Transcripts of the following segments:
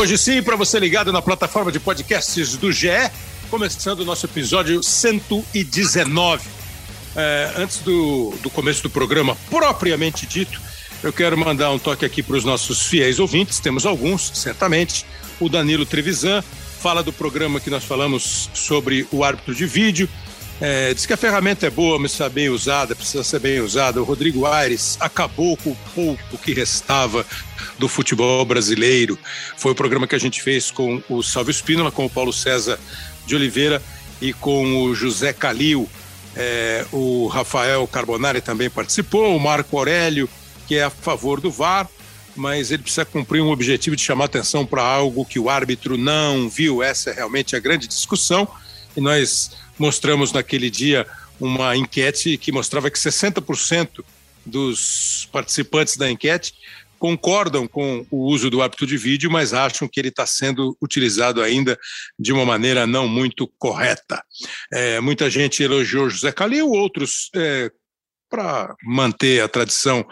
Hoje sim, para você ligado na plataforma de podcasts do GE, começando o nosso episódio 119. É, antes do, do começo do programa propriamente dito, eu quero mandar um toque aqui para os nossos fiéis ouvintes, temos alguns, certamente. O Danilo Trevisan fala do programa que nós falamos sobre o árbitro de vídeo. É, diz que a ferramenta é boa, mas está bem usada, precisa ser bem usada. O Rodrigo Aires acabou com o pouco que restava do futebol brasileiro. Foi o programa que a gente fez com o Salve Espínola, com o Paulo César de Oliveira e com o José Calil. É, o Rafael Carbonari também participou, o Marco Aurélio, que é a favor do VAR, mas ele precisa cumprir um objetivo de chamar atenção para algo que o árbitro não viu. Essa é realmente a grande discussão. E nós mostramos naquele dia uma enquete que mostrava que 60% dos participantes da enquete concordam com o uso do árbitro de vídeo, mas acham que ele está sendo utilizado ainda de uma maneira não muito correta. É, muita gente elogiou José Calil, outros é, para manter a tradição,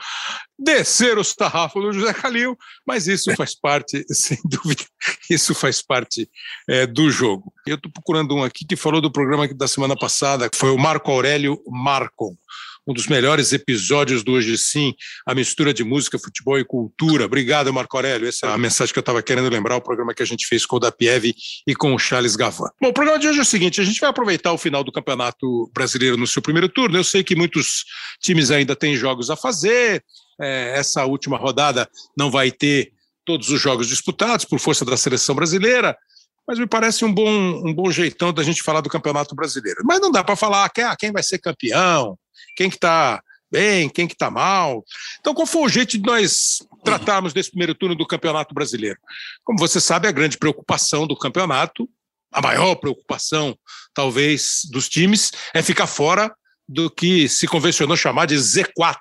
descer os tarrafos do José Calil, mas isso faz parte, sem dúvida, isso faz parte é, do jogo. Eu estou procurando um aqui que falou do programa da semana passada, que foi o Marco Aurélio Marcon um dos melhores episódios do Hoje Sim, a mistura de música, futebol e cultura. Obrigado, Marco Aurélio. Essa é a mensagem que eu estava querendo lembrar, o programa que a gente fez com o Dapiev e com o Charles Gavan. Bom, o programa de hoje é o seguinte, a gente vai aproveitar o final do Campeonato Brasileiro no seu primeiro turno. Eu sei que muitos times ainda têm jogos a fazer, é, essa última rodada não vai ter todos os jogos disputados por força da seleção brasileira, mas me parece um bom, um bom jeitão da gente falar do Campeonato Brasileiro. Mas não dá para falar quem, ah, quem vai ser campeão, quem que está bem, quem que está mal. Então, qual foi o jeito de nós tratarmos desse primeiro turno do Campeonato Brasileiro? Como você sabe, a grande preocupação do campeonato, a maior preocupação, talvez, dos times, é ficar fora do que se convencionou chamar de Z4,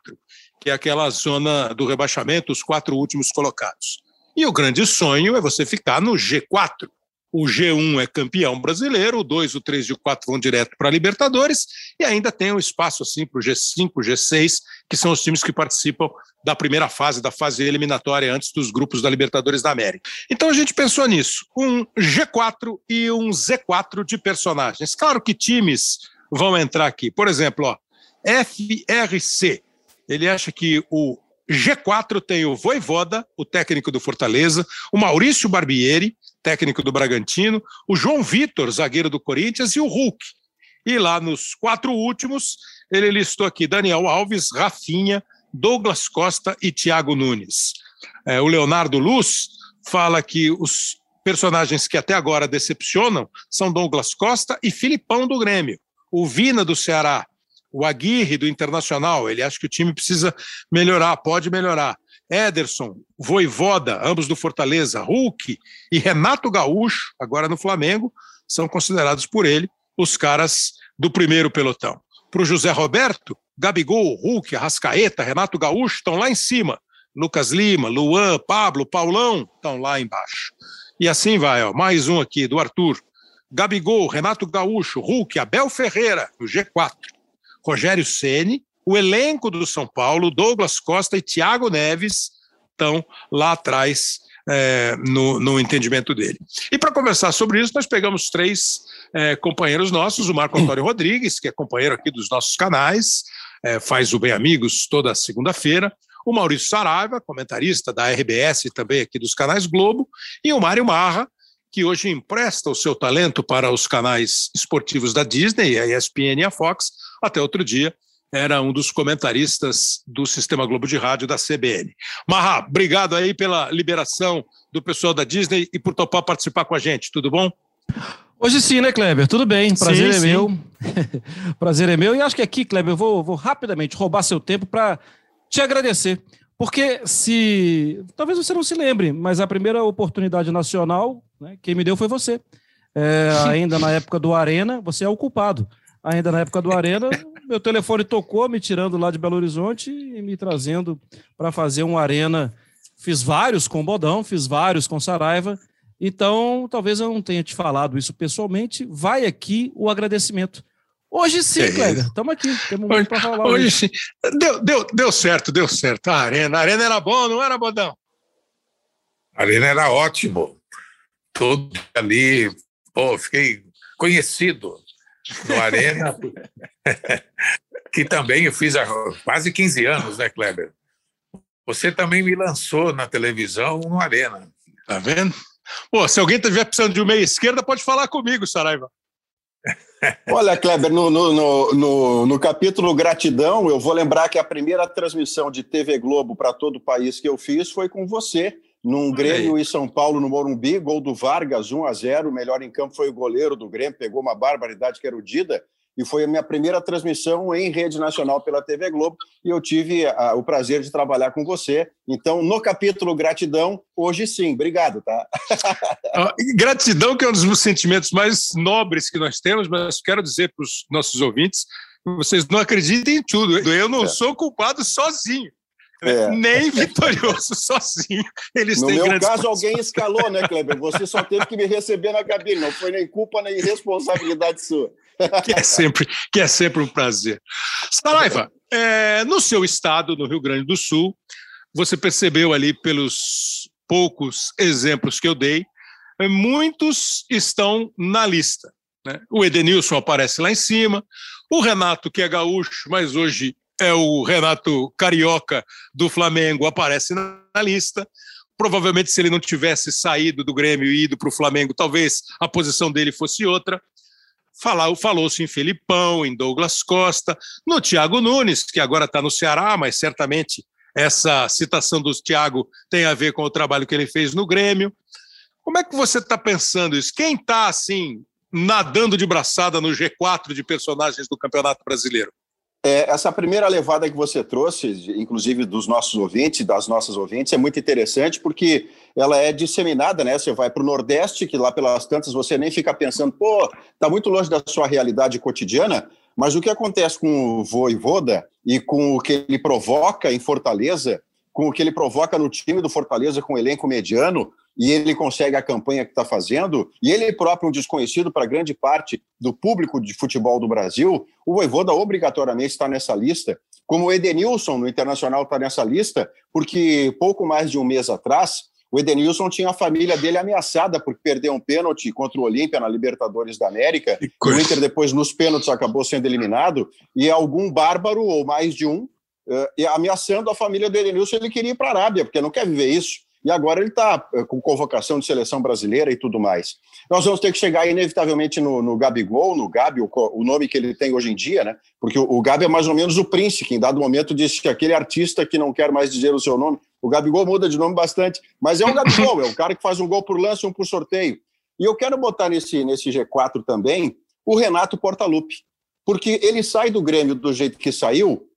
que é aquela zona do rebaixamento, os quatro últimos colocados. E o grande sonho é você ficar no G4, o G1 é campeão brasileiro, o 2, o 3 e o 4 vão direto para a Libertadores, e ainda tem um espaço assim para o G5, o G6, que são os times que participam da primeira fase, da fase eliminatória antes dos grupos da Libertadores da América. Então a gente pensou nisso, um G4 e um Z4 de personagens. Claro que times vão entrar aqui. Por exemplo, ó, FRC. Ele acha que o G4 tem o Voivoda, o técnico do Fortaleza, o Maurício Barbieri, técnico do Bragantino, o João Vitor, zagueiro do Corinthians, e o Hulk. E lá nos quatro últimos, ele listou aqui Daniel Alves, Rafinha, Douglas Costa e Thiago Nunes. É, o Leonardo Luz fala que os personagens que até agora decepcionam são Douglas Costa e Filipão do Grêmio, o Vina do Ceará, o Aguirre do Internacional. Ele acha que o time precisa melhorar, pode melhorar. Ederson, Voivoda, ambos do Fortaleza, Hulk e Renato Gaúcho, agora no Flamengo, são considerados por ele os caras do primeiro pelotão. Para o José Roberto, Gabigol, Hulk, Arrascaeta, Renato Gaúcho estão lá em cima. Lucas Lima, Luan, Pablo, Paulão estão lá embaixo. E assim vai, ó, mais um aqui do Arthur. Gabigol, Renato Gaúcho, Hulk, Abel Ferreira, no G4. Rogério Ceni o elenco do São Paulo, Douglas Costa e Thiago Neves, estão lá atrás é, no, no, entendimento dele. E para conversar sobre isso, nós pegamos três é, companheiros nossos, o Marco Antônio Rodrigues, que é companheiro aqui dos nossos canais, é, faz o Bem Amigos toda segunda-feira, o Maurício Saraiva, comentarista da RBS e também aqui dos canais Globo, e o Mário Marra, que hoje empresta o seu talento para os canais esportivos da Disney, a ESPN e a Fox, até outro dia era um dos comentaristas do Sistema Globo de Rádio da CBN. Marra, obrigado aí pela liberação do pessoal da Disney e por topar participar com a gente, tudo bom? Hoje sim, né, Kleber? Tudo bem, prazer sim, é sim. meu. prazer é meu. E acho que aqui, Kleber, eu vou, vou rapidamente roubar seu tempo para te agradecer. Porque se. Talvez você não se lembre, mas a primeira oportunidade nacional, né, quem me deu foi você. É, ainda na época do Arena, você é o culpado. Ainda na época do Arena, meu telefone tocou, me tirando lá de Belo Horizonte e me trazendo para fazer um arena. Fiz vários com Bodão, fiz vários com Saraiva. Então, talvez eu não tenha te falado isso pessoalmente. Vai aqui o agradecimento. Hoje sim, é Kleber, estamos aqui. Temos muito para falar. Hoje, hoje, sim. Deu, deu, deu certo, deu certo. A arena, a arena era bom, não era, Bodão? A arena era ótimo. todo ali, pô, fiquei conhecido no Arena, que também eu fiz há quase 15 anos, né, Kleber? Você também me lançou na televisão no Arena. Tá vendo? Pô, se alguém estiver precisando de uma meia esquerda, pode falar comigo, Saraiva. Olha, Kleber, no, no, no, no, capítulo Gratidão, eu vou lembrar que a primeira transmissão de TV Globo para todo o país que eu fiz foi com você, num Grêmio em São Paulo, no Morumbi, gol do Vargas, 1 a 0 O melhor em campo foi o goleiro do Grêmio, pegou uma barbaridade que era o Dida e foi a minha primeira transmissão em rede nacional pela TV Globo e eu tive a, o prazer de trabalhar com você. Então, no capítulo gratidão, hoje sim, obrigado, tá? Ah, gratidão que é um dos sentimentos mais nobres que nós temos, mas quero dizer para os nossos ouvintes, vocês não acreditem em tudo. Eu não é. sou culpado sozinho. É. Nem vitorioso sozinho. Eles no meu caso, alguém escalou, né, Kleber? Você só teve que me receber na cabine, não foi nem culpa nem responsabilidade sua. Que, é sempre, que é sempre um prazer. Saraiva, é, no seu estado, no Rio Grande do Sul, você percebeu ali pelos poucos exemplos que eu dei, é, muitos estão na lista. Né? O Edenilson aparece lá em cima, o Renato, que é gaúcho, mas hoje é o Renato Carioca do Flamengo, aparece na lista. Provavelmente, se ele não tivesse saído do Grêmio e ido para o Flamengo, talvez a posição dele fosse outra. Falou-se em Felipão, em Douglas Costa, no Thiago Nunes, que agora está no Ceará, mas certamente essa citação do Thiago tem a ver com o trabalho que ele fez no Grêmio. Como é que você está pensando isso? Quem está assim nadando de braçada no G4 de personagens do Campeonato Brasileiro? É, essa primeira levada que você trouxe, inclusive dos nossos ouvintes, das nossas ouvintes, é muito interessante porque ela é disseminada, né? Você vai para o Nordeste, que lá pelas tantas você nem fica pensando, pô, tá muito longe da sua realidade cotidiana, mas o que acontece com o Voivoda e com o que ele provoca em Fortaleza, com o que ele provoca no time do Fortaleza com o elenco mediano, e ele consegue a campanha que está fazendo, e ele próprio um desconhecido para grande parte do público de futebol do Brasil, o Voivoda obrigatoriamente está nessa lista, como o Edenilson no Internacional está nessa lista, porque pouco mais de um mês atrás, o Edenilson tinha a família dele ameaçada por perder um pênalti contra o Olímpia na Libertadores da América. O Inter depois nos pênaltis acabou sendo eliminado e algum bárbaro ou mais de um uh, ameaçando a família do Edenilson, ele queria ir para a Arábia, porque não quer viver isso e agora ele está eh, com convocação de seleção brasileira e tudo mais. Nós vamos ter que chegar inevitavelmente no, no Gabigol, no Gabi, o, o, nome que ele tem hoje em dia, né? Porque o, o Gabi é mais ou menos o príncipe, em dado momento disse que aquele artista que não quer mais dizer o seu nome, o Gabigol muda de nome bastante, mas é o Gabigol, é o cara que faz um gol por lance um por sorteio. E eu quero botar nesse, nesse G4 também o Renato Portaluppi, porque ele sai do Grêmio do jeito que saiu,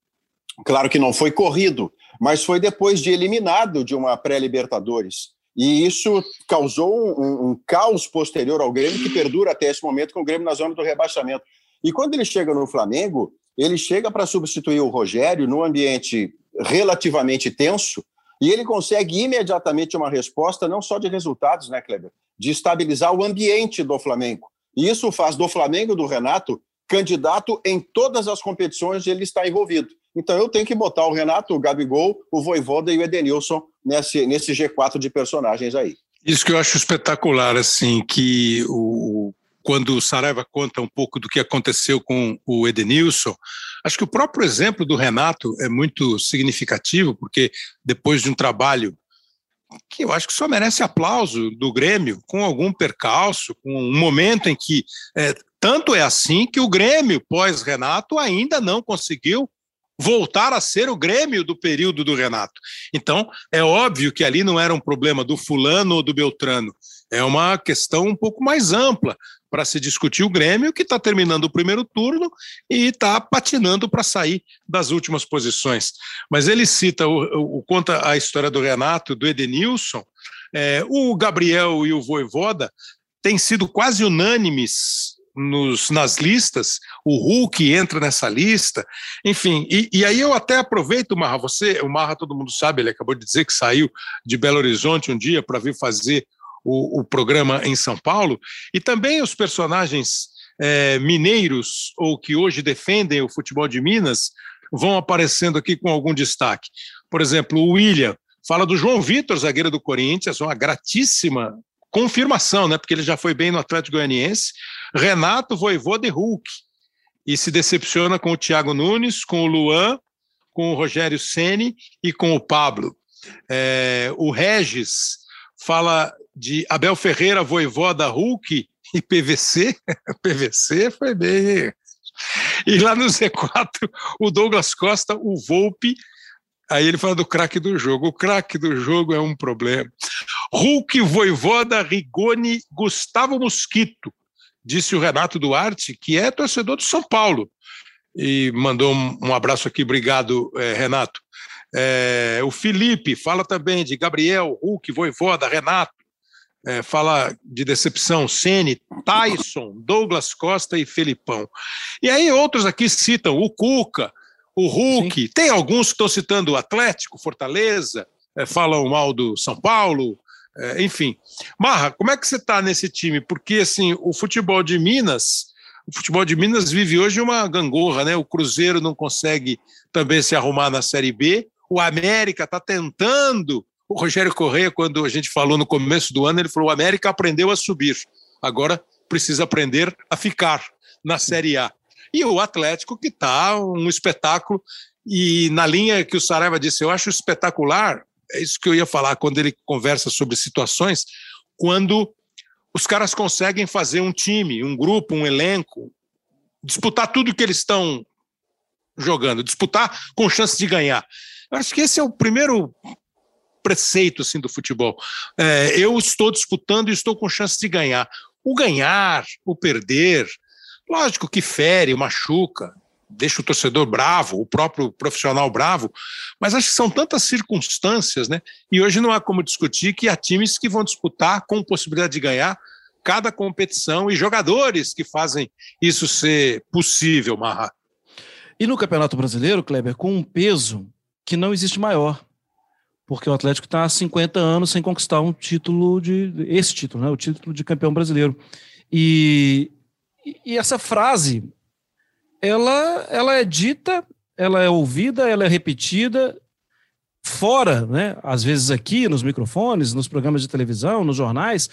claro que não foi corrido, mas foi depois de eliminado de uma pré-Libertadores. E isso causou um, um, caos posterior ao Grêmio que perdura até esse momento com o Grêmio na zona do rebaixamento. E quando ele chega no Flamengo, ele chega para substituir o Rogério num ambiente relativamente tenso e ele consegue imediatamente uma resposta não só de resultados, né, Kleber? De estabilizar o ambiente do Flamengo. E isso faz do Flamengo, do Renato, candidato em todas as competições ele está envolvido. Então eu tenho que botar o Renato, o Gabigol, o Voivoda e o Edenilson nesse, nesse G4 de personagens aí. Isso que eu acho espetacular, assim, que o, quando o Saraiva conta um pouco do que aconteceu com o Edenilson, acho que o próprio exemplo do Renato é muito significativo, porque depois de um trabalho que eu acho que só merece aplauso do Grêmio, com algum percalço, com um momento em que é, tanto é assim que o Grêmio, pós-Renato, ainda não conseguiu voltar a ser o Grêmio do período do Renato. Então, é óbvio que ali não era um problema do fulano ou do Beltrano, é uma questão um pouco mais ampla para se discutir o Grêmio, que está terminando o primeiro turno e está patinando para sair das últimas posições. Mas ele cita, o, o, conta a história do Renato, do Edenilson, é, o Gabriel e o Voivoda têm sido quase unânimes nos, nas listas, o Hulk entra nessa lista, enfim, e, e, aí eu até aproveito, Marra, você, o Marra todo mundo sabe, ele acabou de dizer que saiu de Belo Horizonte um dia para vir fazer o, o, programa em São Paulo, e também os personagens é, mineiros, ou que hoje defendem o futebol de Minas, vão aparecendo aqui com algum destaque. Por exemplo, o William fala do João Vitor, zagueiro do Corinthians, uma gratíssima confirmação, né? Porque ele já foi bem no Atlético Goianiense. Renato Voivoda de Hulk. E se decepciona com o Thiago Nunes, com o Luan, com o Rogério Ceni e com o Pablo. É, o Regis fala de Abel Ferreira, Voivoda Hulk e PVC. PVC foi bem. E lá no Z4, o Douglas Costa, o Volpe. Aí ele fala do craque do jogo. O craque do jogo é um problema. Hulk, Voivoda, Rigoni, Gustavo Mosquito, disse o Renato Duarte, que é torcedor do São Paulo. E mandou um, abraço aqui, obrigado, é, Renato. É, o Felipe fala também de Gabriel, Hulk, Voivoda, Renato. É, fala de decepção, Sene, Tyson, Douglas Costa e Felipão. E aí outros aqui citam o Cuca, o Hulk, Sim. tem alguns que estão citando o Atlético, Fortaleza, é, falam mal do São Paulo, é, enfim. Marra, como é que você está nesse time? Porque assim, o futebol de Minas, o futebol de Minas vive hoje uma gangorra, né? O Cruzeiro não consegue também se arrumar na Série B, o América está tentando o Rogério Correia, quando a gente falou no começo do ano, ele falou: o América aprendeu a subir, agora precisa aprender a ficar na Série A. E o Atlético, que está um espetáculo, e na linha que o Saraiva disse, eu acho espetacular, é isso que eu ia falar quando ele conversa sobre situações, quando os caras conseguem fazer um time, um grupo, um elenco, disputar tudo que eles estão jogando, disputar com chance de ganhar. Eu acho que esse é o primeiro preceito assim do futebol. É, eu estou disputando e estou com chance de ganhar. O ganhar, o perder, lógico que fere, machuca, deixa o torcedor bravo, o próprio profissional bravo, mas acho que são tantas circunstâncias, né? E hoje não há como discutir que há times que vão disputar com possibilidade de ganhar cada competição e jogadores que fazem isso ser possível, Marra. E no Campeonato Brasileiro, Kleber, com um peso que não existe maior porque o Atlético está há 50 anos sem conquistar um título de esse título, né, o título de campeão brasileiro. E, e essa frase, ela, ela é dita, ela é ouvida, ela é repetida fora, né, às vezes aqui nos microfones, nos programas de televisão, nos jornais,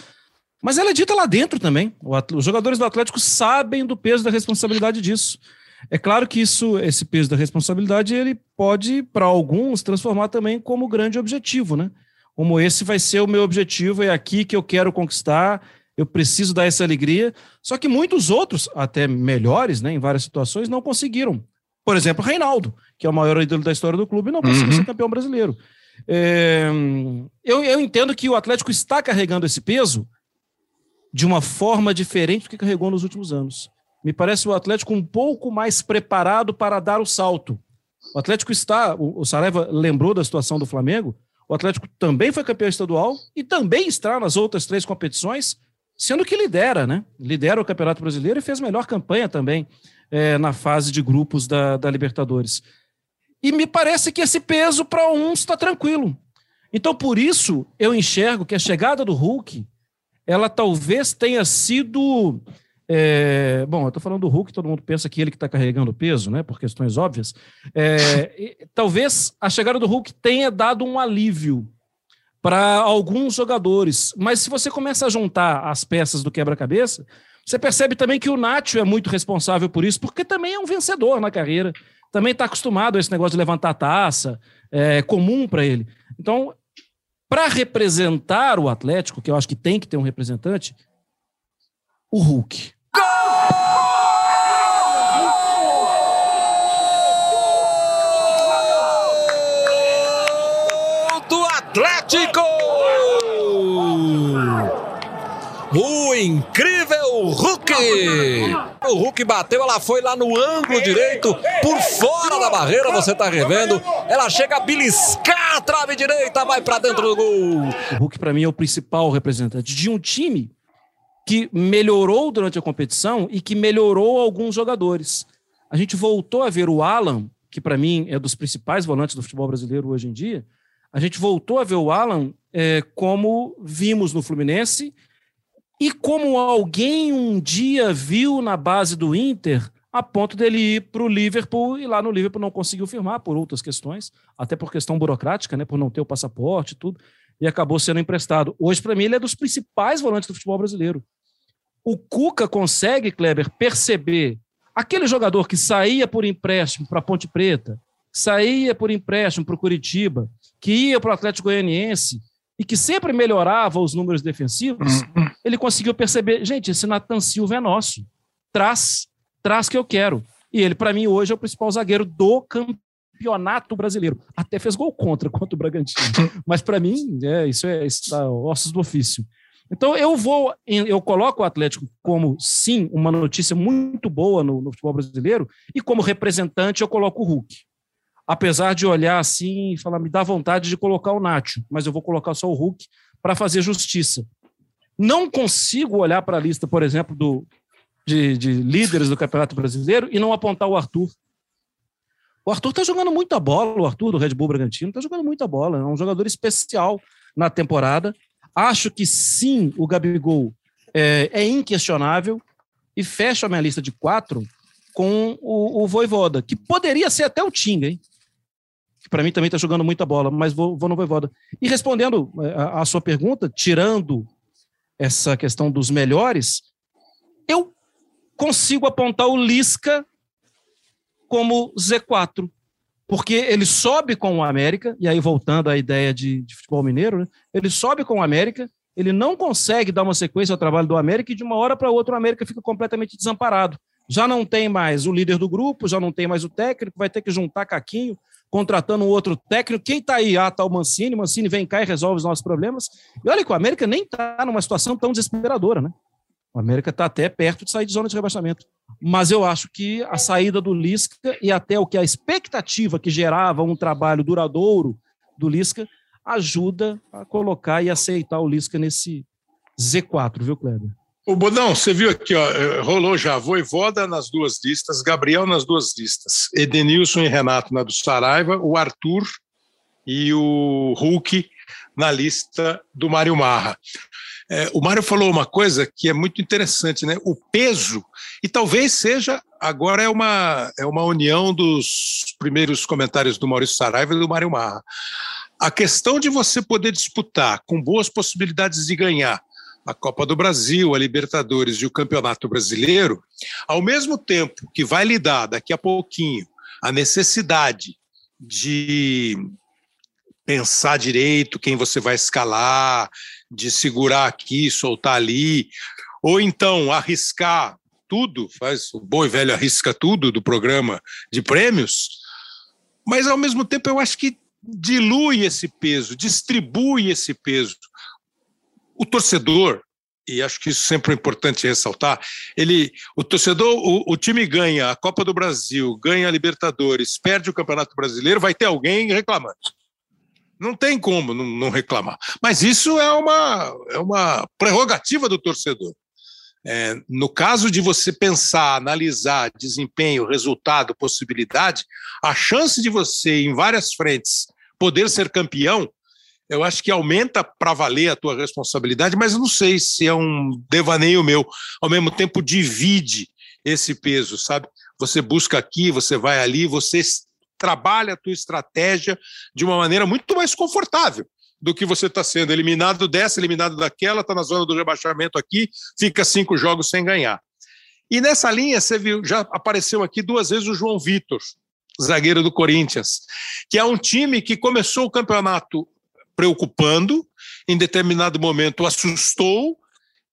mas ela é dita lá dentro também. Os jogadores do Atlético sabem do peso da responsabilidade disso. É claro que isso, esse peso da responsabilidade, ele pode, para alguns, transformar também como grande objetivo, né? Como esse vai ser o meu objetivo, é aqui que eu quero conquistar, eu preciso dar essa alegria. Só que muitos outros, até melhores, né, em várias situações, não conseguiram. Por exemplo, Reinaldo, que é o maior ídolo da história do clube, não conseguiu uhum. ser campeão brasileiro. É, eu, eu entendo que o Atlético está carregando esse peso de uma forma diferente do que carregou nos últimos anos me parece o Atlético um pouco mais preparado para dar o salto. O Atlético está, o, Saraiva lembrou da situação do Flamengo, o Atlético também foi campeão estadual e também está nas outras três competições, sendo que lidera, né? Lidera o Campeonato Brasileiro e fez melhor campanha também é, na fase de grupos da, da Libertadores. E me parece que esse peso para uns está tranquilo. Então, por isso, eu enxergo que a chegada do Hulk, ela talvez tenha sido é, bom, eu estou falando do Hulk, todo mundo pensa que ele que está carregando o peso, né? Por questões óbvias. É, talvez a chegada do Hulk tenha dado um alívio para alguns jogadores. Mas se você começa a juntar as peças do quebra-cabeça, você percebe também que o Nacho é muito responsável por isso, porque também é um vencedor na carreira. Também está acostumado a esse negócio de levantar taça, é comum para ele. Então, para representar o Atlético, que eu acho que tem que ter um representante, o Hulk. do Atlético! O incrível Hulk! O Hulk bateu, ela foi lá no ângulo direito, por fora da barreira, você tá revendo. Ela chega a beliscar a trave direita, vai para dentro do gol. O Hulk, para mim, é o principal representante de um time que melhorou durante a competição e que melhorou alguns jogadores. A gente voltou a ver o Alan, que para mim é dos principais volantes do futebol brasileiro hoje em dia. A gente voltou a ver o Alan é, como vimos no Fluminense e como alguém um dia viu na base do Inter a ponto dele ir para o Liverpool e lá no Liverpool não conseguiu firmar por outras questões, até por questão burocrática, né, por não ter o passaporte e tudo. e acabou sendo emprestado. Hoje, para mim, ele é dos principais volantes do futebol brasileiro. O Cuca consegue, Kleber, perceber aquele jogador que saía por empréstimo para Ponte Preta, saía por empréstimo para o Curitiba, que ia para o Atlético Goianiense e que sempre melhorava os números defensivos, uhum. ele conseguiu perceber, gente, esse Natan Silva é nosso. Traz, traz que eu quero. E ele, para mim, hoje é o principal zagueiro do campeonato brasileiro. Até fez gol contra contra o Bragantino. Mas para mim, é, isso é está, ossos do ofício. Então eu vou, eu coloco o Atlético como sim uma notícia muito boa no, no futebol brasileiro e como representante eu coloco o Hulk. Apesar de olhar assim e falar, me dá vontade de colocar o Nacho, mas eu vou colocar só o Hulk para fazer justiça. Não consigo olhar para a lista, por exemplo, do, de, de líderes do Campeonato Brasileiro e não apontar o Arthur. O Arthur está jogando muita bola, o Arthur do Red Bull Bragantino está jogando muita bola, é um jogador especial na temporada. Acho que sim, o Gabigol é, é inquestionável e fecha a minha lista de quatro com o, o Voivoda, que poderia ser até o Tinga, hein? Que para mim também está jogando muita bola, mas vou, vou no Voivoda. E respondendo é, a, a sua pergunta, tirando essa questão dos melhores, eu consigo apontar o Lisca como Z4, porque ele sobe com o América, e aí voltando à ideia de, de futebol mineiro, né? ele sobe com o América, ele não consegue dar uma sequência ao trabalho do América e de uma hora para outra o América fica completamente desamparado. Já não tem mais o líder do grupo, já não tem mais o técnico, vai ter que juntar caquinho, contratando um outro técnico. Quem está aí? Ah, tá o Mancini. Mancini vem cá e resolve os nossos problemas. E olha que o América nem está numa situação tão desesperadora, né? O América está até perto de sair de zona de rebaixamento. Mas eu acho que a saída do Lisca e até o que a expectativa que gerava um trabalho duradouro do Lisca ajuda a colocar e aceitar o Lisca nesse Z4, viu, Kleber? O Bodão, você viu aqui, ó, eh, rolou já Voivoda nas duas listas, Gabriel nas duas listas, Edenilson e Renato na do Saraiva, o Arthur e o Hulk na lista do Mário Marra. É, o Mário falou uma coisa que é muito interessante, né? O peso, e talvez seja, agora é uma, é uma união dos primeiros comentários do Maurício Saraiva e do Mário Marra. A questão de você poder disputar com boas possibilidades de ganhar a Copa do Brasil, a Libertadores e o Campeonato Brasileiro, ao mesmo tempo que vai lhe dar daqui a pouquinho a necessidade de pensar direito quem você vai escalar, de segurar aqui, soltar ali, ou então arriscar tudo, faz o bom e velho arrisca tudo do programa de prêmios, mas ao mesmo tempo eu acho que dilui esse peso, distribui esse peso. O torcedor, e acho que isso sempre é importante ressaltar, ele, o torcedor, o, o time ganha a Copa do Brasil, ganha a Libertadores, perde o Campeonato Brasileiro, vai ter alguém reclamando. Não tem como não, não reclamar. Mas isso é uma, é uma prerrogativa do torcedor. É, no caso de você pensar, analisar desempenho, resultado, possibilidade, a chance de você, em várias frentes, poder ser campeão, eu acho que aumenta para valer a tua responsabilidade, mas não sei se é um devaneio meu. Ao mesmo tempo, divide esse peso, sabe? Você busca aqui, você vai ali, você trabalha a tua estratégia de uma maneira muito mais confortável do que você está sendo eliminado dessa, eliminado daquela, está na zona do rebaixamento aqui, fica cinco jogos sem ganhar. E nessa linha, você viu, já apareceu aqui duas vezes o João Vitor, zagueiro do Corinthians, que é um time que começou o campeonato preocupando, em determinado momento assustou,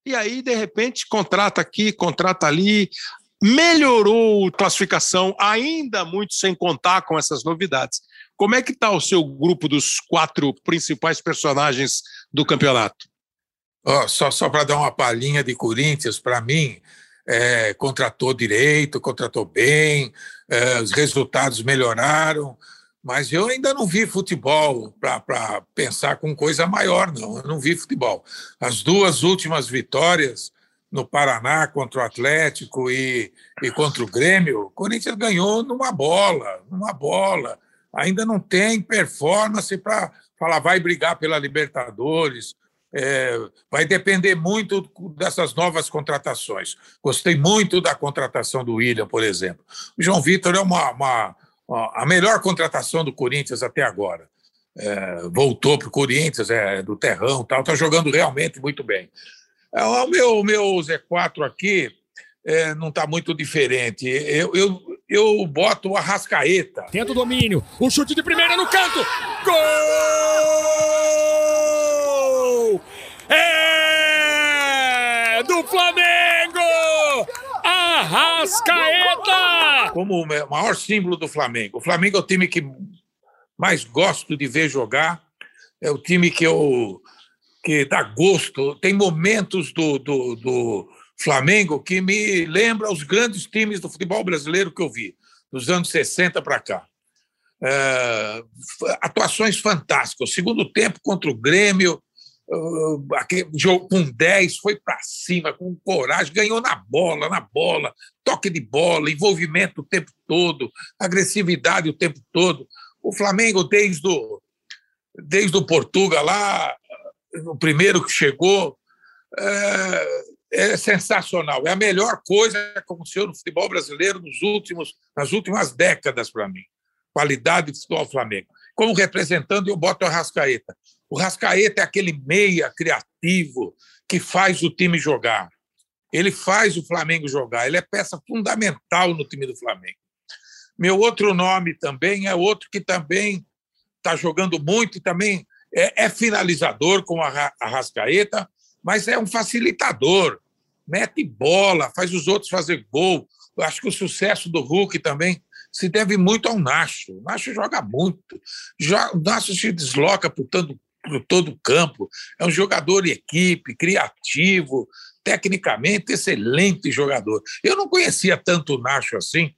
e aí, de repente, contrata aqui, contrata ali, melhorou a classificação, ainda muito sem contar com essas novidades. Como é que está o seu grupo dos quatro principais personagens do campeonato? Oh, só só para dar uma palhinha de Corinthians, para mim, é, contratou direito, contratou bem, é, os resultados melhoraram, mas eu ainda não vi futebol para pensar com coisa maior, não. Eu não vi futebol. As duas últimas vitórias no Paraná contra o Atlético e, e contra o Grêmio, o Corinthians ganhou numa bola, numa bola. Ainda não tem performance para falar vai brigar pela Libertadores. É, vai depender muito dessas novas contratações. Gostei muito da contratação do William, por exemplo. O João Vitor é uma, uma, a melhor contratação do Corinthians até agora. é, voltou para o Corinthians, é, do Terrão tal, está jogando realmente muito bem. É, o meu, meu Z4 aqui é, não está muito diferente. Eu, eu, eu boto o Arrascaeta. Tenta o domínio, o chute de primeira no canto. Gol! É do Flamengo! Arrascaeta! Como o maior símbolo do Flamengo. O Flamengo é o time que mais gosto de ver jogar. É o time que eu que dá gosto. Tem momentos do, do, do Flamengo que me lembra os grandes times do futebol brasileiro que eu vi, dos anos 60 para cá. É, atuações fantásticas. O segundo tempo contra o Grêmio, uh, aquele jogo com 10, foi para cima, com coragem, ganhou na bola, na bola, toque de bola, envolvimento o tempo todo, agressividade o tempo todo. O Flamengo, desde o, desde o Portugal lá, o primeiro que chegou, é, é, sensacional. É a melhor coisa que aconteceu no futebol brasileiro nos últimos, nas últimas décadas para mim. Qualidade do futebol Flamengo. Como representando, eu boto o Rascaeta. O Rascaeta é aquele meia criativo que faz o time jogar. Ele faz o Flamengo jogar. Ele é peça fundamental no time do Flamengo. Meu outro nome também é outro que também está jogando muito e também é, é finalizador com a Rascaeta, mas é um facilitador. Mete bola, faz os outros fazer gol. Acho que o sucesso do Hulk também se deve muito ao Nacho. O Nacho joga muito. O Nacho se desloca por todo, por todo o campo. É um jogador de equipe, criativo, tecnicamente excelente jogador. Eu não conhecia tanto o Nacho assim,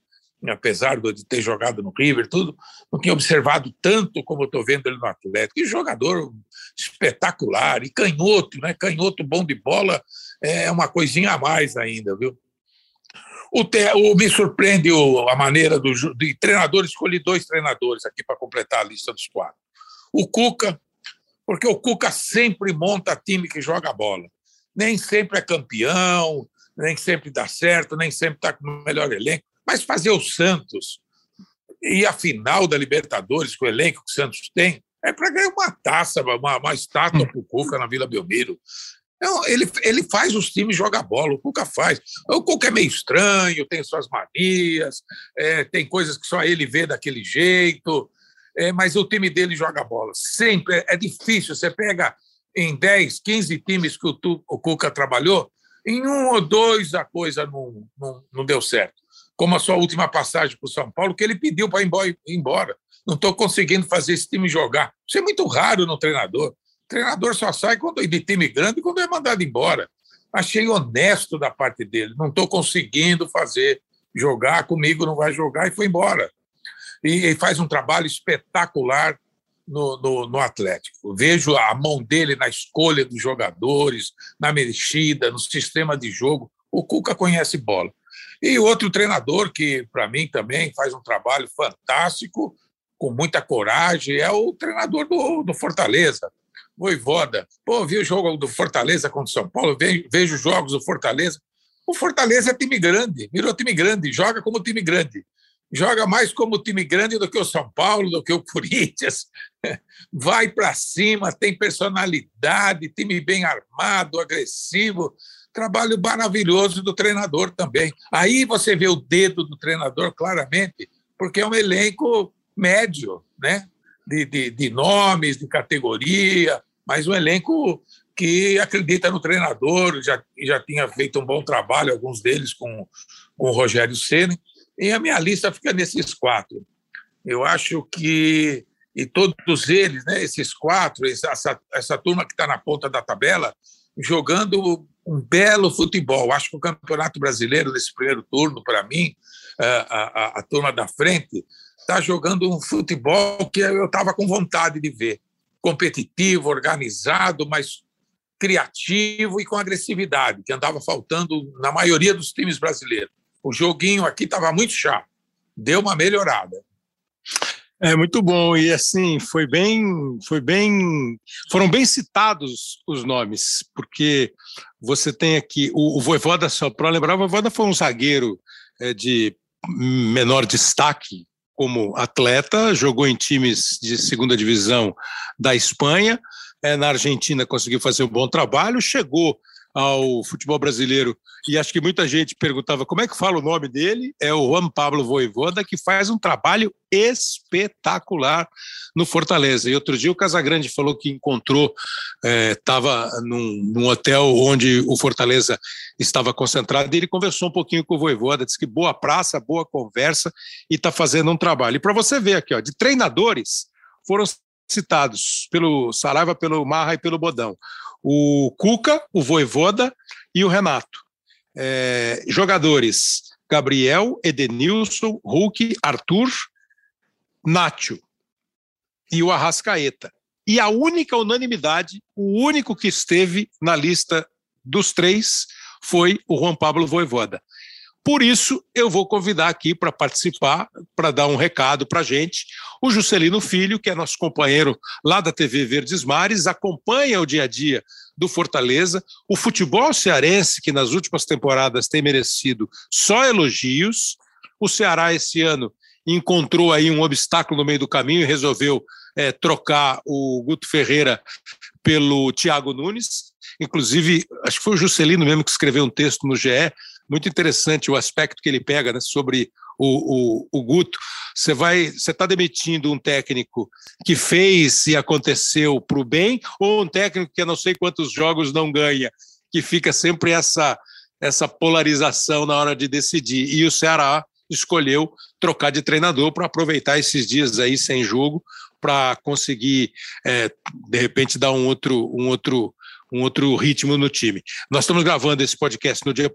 apesar de ter jogado no River, tudo, não tinha observado tanto como estou vendo ele no Atlético. Que jogador espetacular, e canhoto, né? Canhoto bom de bola é uma coisinha a mais ainda, viu? O, te, o me surpreende o, a maneira do de treinador, escolhi dois treinadores aqui para completar a lista dos quatro. O Cuca, porque o Cuca sempre monta time que joga bola. Nem sempre é campeão, nem sempre dá certo, nem sempre está com o melhor elenco mas fazer o Santos e a final da Libertadores, com o elenco que o Santos tem, é para ganhar uma taça, uma, uma estátua hum. para o Cuca na Vila Belmiro. Ele, ele faz os times jogar bola, o Cuca faz. O Cuca é meio estranho, tem suas manias, é, tem coisas que só ele vê daquele jeito, é, mas o time dele joga bola. Sempre é, é difícil. Você pega em 10, 15 times que o, o Cuca trabalhou, em um ou dois a coisa não, não, não deu certo como a sua última passagem para o São Paulo, que ele pediu para ir embora. Não estou conseguindo fazer esse time jogar. Isso é muito raro no treinador. Treinador só sai quando de time grande quando é mandado embora. Achei honesto da parte dele. Não estou conseguindo fazer jogar comigo, não vai jogar e foi embora. E, e faz um trabalho espetacular no, no, no, Atlético. Vejo a mão dele na escolha dos jogadores, na mexida, no sistema de jogo. O Cuca conhece bola. E outro treinador que, para mim, também faz um trabalho fantástico, com muita coragem, é o treinador do, do Fortaleza, Voivoda. Pô, vi o jogo do Fortaleza contra o São Paulo, vejo, vejo os jogos do Fortaleza. O Fortaleza é time grande, virou time grande, joga como time grande. Joga mais como time grande do que o São Paulo, do que o Corinthians. Vai para cima, tem personalidade, time bem armado, agressivo trabalho maravilhoso do treinador também. Aí você vê o dedo do treinador claramente, porque é um elenco médio, né? De, de, de nomes, de categoria, mas um elenco que acredita no treinador, já, já tinha feito um bom trabalho, alguns deles com, com o Rogério Ceni e a minha lista fica nesses quatro. Eu acho que, e todos eles, né, esses quatro, essa, essa turma que está na ponta da tabela, jogando um belo futebol. Acho que o Campeonato Brasileiro, nesse primeiro turno, para mim, a, a, a, turma da frente, está jogando um futebol que eu estava com vontade de ver. Competitivo, organizado, mas criativo e com agressividade, que andava faltando na maioria dos times brasileiros. O joguinho aqui estava muito chato. Deu uma melhorada. É muito bom e assim foi bem, foi bem, foram bem citados os nomes, porque você tem aqui o, o Voivoda só para lembrar, o Voivoda foi um zagueiro é, de menor destaque como atleta, jogou em times de segunda divisão da Espanha, é, na Argentina conseguiu fazer um bom trabalho, chegou ao futebol brasileiro e acho que muita gente perguntava como é que fala o nome dele, é o Juan Pablo Voivoda, que faz um trabalho espetacular no Fortaleza. E outro dia o Casagrande falou que encontrou, estava é, num, num, hotel onde o Fortaleza estava concentrado, e ele conversou um pouquinho com o Voivoda, disse que boa praça, boa conversa, e está fazendo um trabalho. E para você ver aqui, ó, de treinadores, foram citados pelo Saraiva, pelo Marra e pelo Bodão. O Cuca, o Voivoda e o Renato. É, jogadores: Gabriel, Edenilson, Hulk, Arthur, Nátio e o Arrascaeta. E a única unanimidade, o único que esteve na lista dos três foi o Juan Pablo Voivoda. Por isso, eu vou convidar aqui para participar, para dar um recado para a gente, o Juscelino Filho, que é nosso companheiro lá da TV Verdes Mares, acompanha o dia a dia do Fortaleza, o futebol cearense, que nas últimas temporadas tem merecido só elogios. O Ceará, esse ano, encontrou aí um obstáculo no meio do caminho e resolveu é, trocar o Guto Ferreira pelo Thiago Nunes. Inclusive, acho que foi o Juscelino mesmo que escreveu um texto no GE muito interessante o aspecto que ele pega né, sobre o, o, o Guto. Você vai, você está demitindo um técnico que fez e aconteceu para o bem, ou um técnico que não sei quantos jogos não ganha, que fica sempre essa essa polarização na hora de decidir. E o Ceará escolheu trocar de treinador para aproveitar esses dias aí sem jogo para conseguir é, de repente dar um outro um outro um outro ritmo no time. Nós estamos gravando esse podcast no dia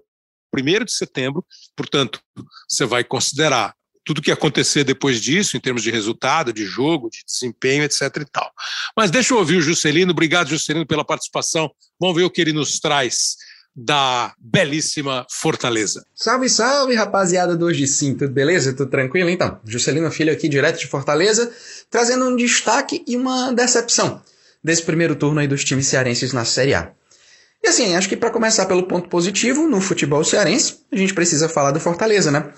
1 de setembro, portanto, você vai considerar tudo que acontecer depois disso, em termos de resultado, de jogo, de desempenho, etc. e tal. Mas deixa eu ouvir o Juscelino. Obrigado, Juscelino, pela participação. Vamos ver o que ele nos traz da belíssima Fortaleza. Salve, salve, rapaziada do Hoje Sim, tudo beleza? Tudo tranquilo? Então, Juscelino Filho aqui, direto de Fortaleza, trazendo um destaque e uma decepção desse primeiro turno aí dos times cearenses na Série A. E assim, acho que para começar pelo ponto positivo, no futebol cearense, a gente precisa falar do Fortaleza, né?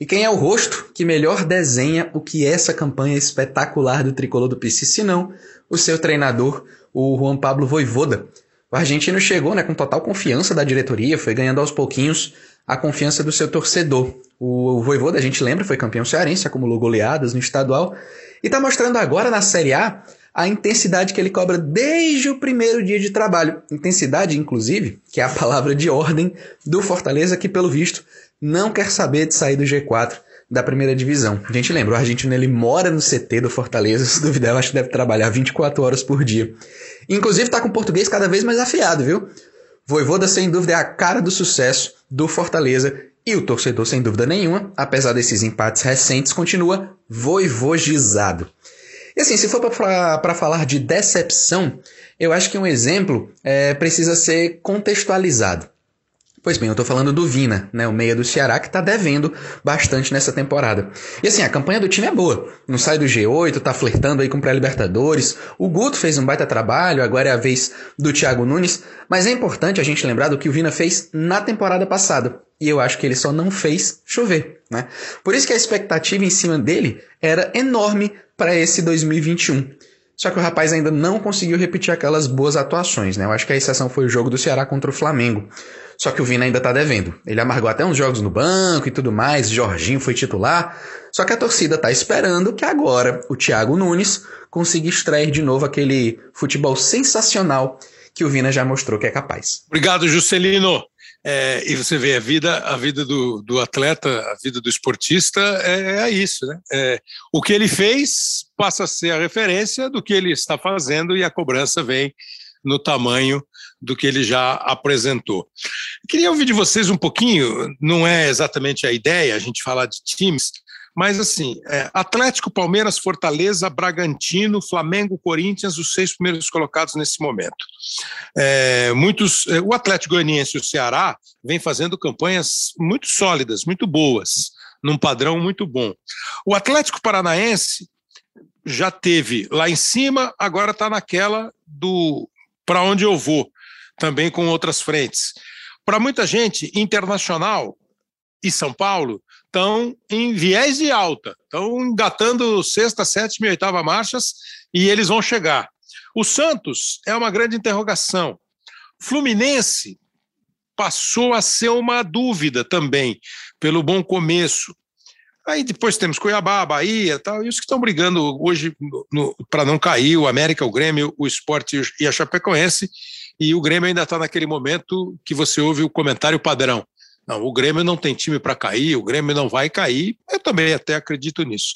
E quem é o rosto que melhor desenha o que é essa campanha espetacular do tricolor do PC, se não o seu treinador, o Juan Pablo Voivoda. O argentino chegou né, com total confiança da diretoria, foi ganhando aos pouquinhos a confiança do seu torcedor. O Voivoda, a gente lembra, foi campeão cearense, acumulou goleadas no estadual e está mostrando agora na Série A a intensidade que ele cobra desde o primeiro dia de trabalho. Intensidade, inclusive, que é a palavra de ordem do Fortaleza, que pelo visto não quer saber de sair do G4 da primeira divisão. A gente lembra, o argentino ele mora no CT do Fortaleza, se duvidar, eu acho que deve trabalhar 24 horas por dia. Inclusive está com o português cada vez mais afiado, viu? Voivoda, sem dúvida, é a cara do sucesso do Fortaleza e o torcedor, sem dúvida nenhuma, apesar desses empates recentes, continua voivogizado. E assim, se for para falar de decepção, eu acho que um exemplo é, precisa ser contextualizado. Pois bem, eu estou falando do Vina, né, o meia do Ceará, que está devendo bastante nessa temporada. E assim, a campanha do time é boa. Não sai do G8, está flertando aí com pré-libertadores. O Guto fez um baita trabalho, agora é a vez do Thiago Nunes. Mas é importante a gente lembrar do que o Vina fez na temporada passada. E eu acho que ele só não fez chover, né? Por isso que a expectativa em cima dele era enorme para esse 2021. Só que o rapaz ainda não conseguiu repetir aquelas boas atuações, né? Eu acho que a exceção foi o jogo do Ceará contra o Flamengo. Só que o Vina ainda tá devendo. Ele amargou até uns jogos no banco e tudo mais, Jorginho foi titular. Só que a torcida tá esperando que agora o Thiago Nunes consiga extrair de novo aquele futebol sensacional que o Vina já mostrou que é capaz. Obrigado, Juscelino. É, e você vê a vida, a vida do, do atleta, a vida do esportista é, é isso, né? É, o que ele fez passa a ser a referência do que ele está fazendo e a cobrança vem no tamanho do que ele já apresentou. Queria ouvir de vocês um pouquinho, não é exatamente a ideia a gente falar de times, mas assim, é, Atlético, Palmeiras, Fortaleza, Bragantino, Flamengo, Corinthians, os seis primeiros colocados nesse momento. É, muitos, é, o Atlético Goianiense e o Ceará vem fazendo campanhas muito sólidas, muito boas, num padrão muito bom. O Atlético Paranaense já teve lá em cima, agora está naquela do para onde eu vou, também com outras frentes. Para muita gente, Internacional e São Paulo estão em viés de alta, estão engatando sexta, sétima e oitava marchas e eles vão chegar. O Santos é uma grande interrogação. Fluminense passou a ser uma dúvida também, pelo bom começo. Aí depois temos Cuiabá, Bahia tal, e os que estão brigando hoje para não cair, o América, o Grêmio, o Esporte e a Chapecoense, e o Grêmio ainda está naquele momento que você ouve o comentário padrão. Não, o Grêmio não tem time para cair, o Grêmio não vai cair. Eu também até acredito nisso.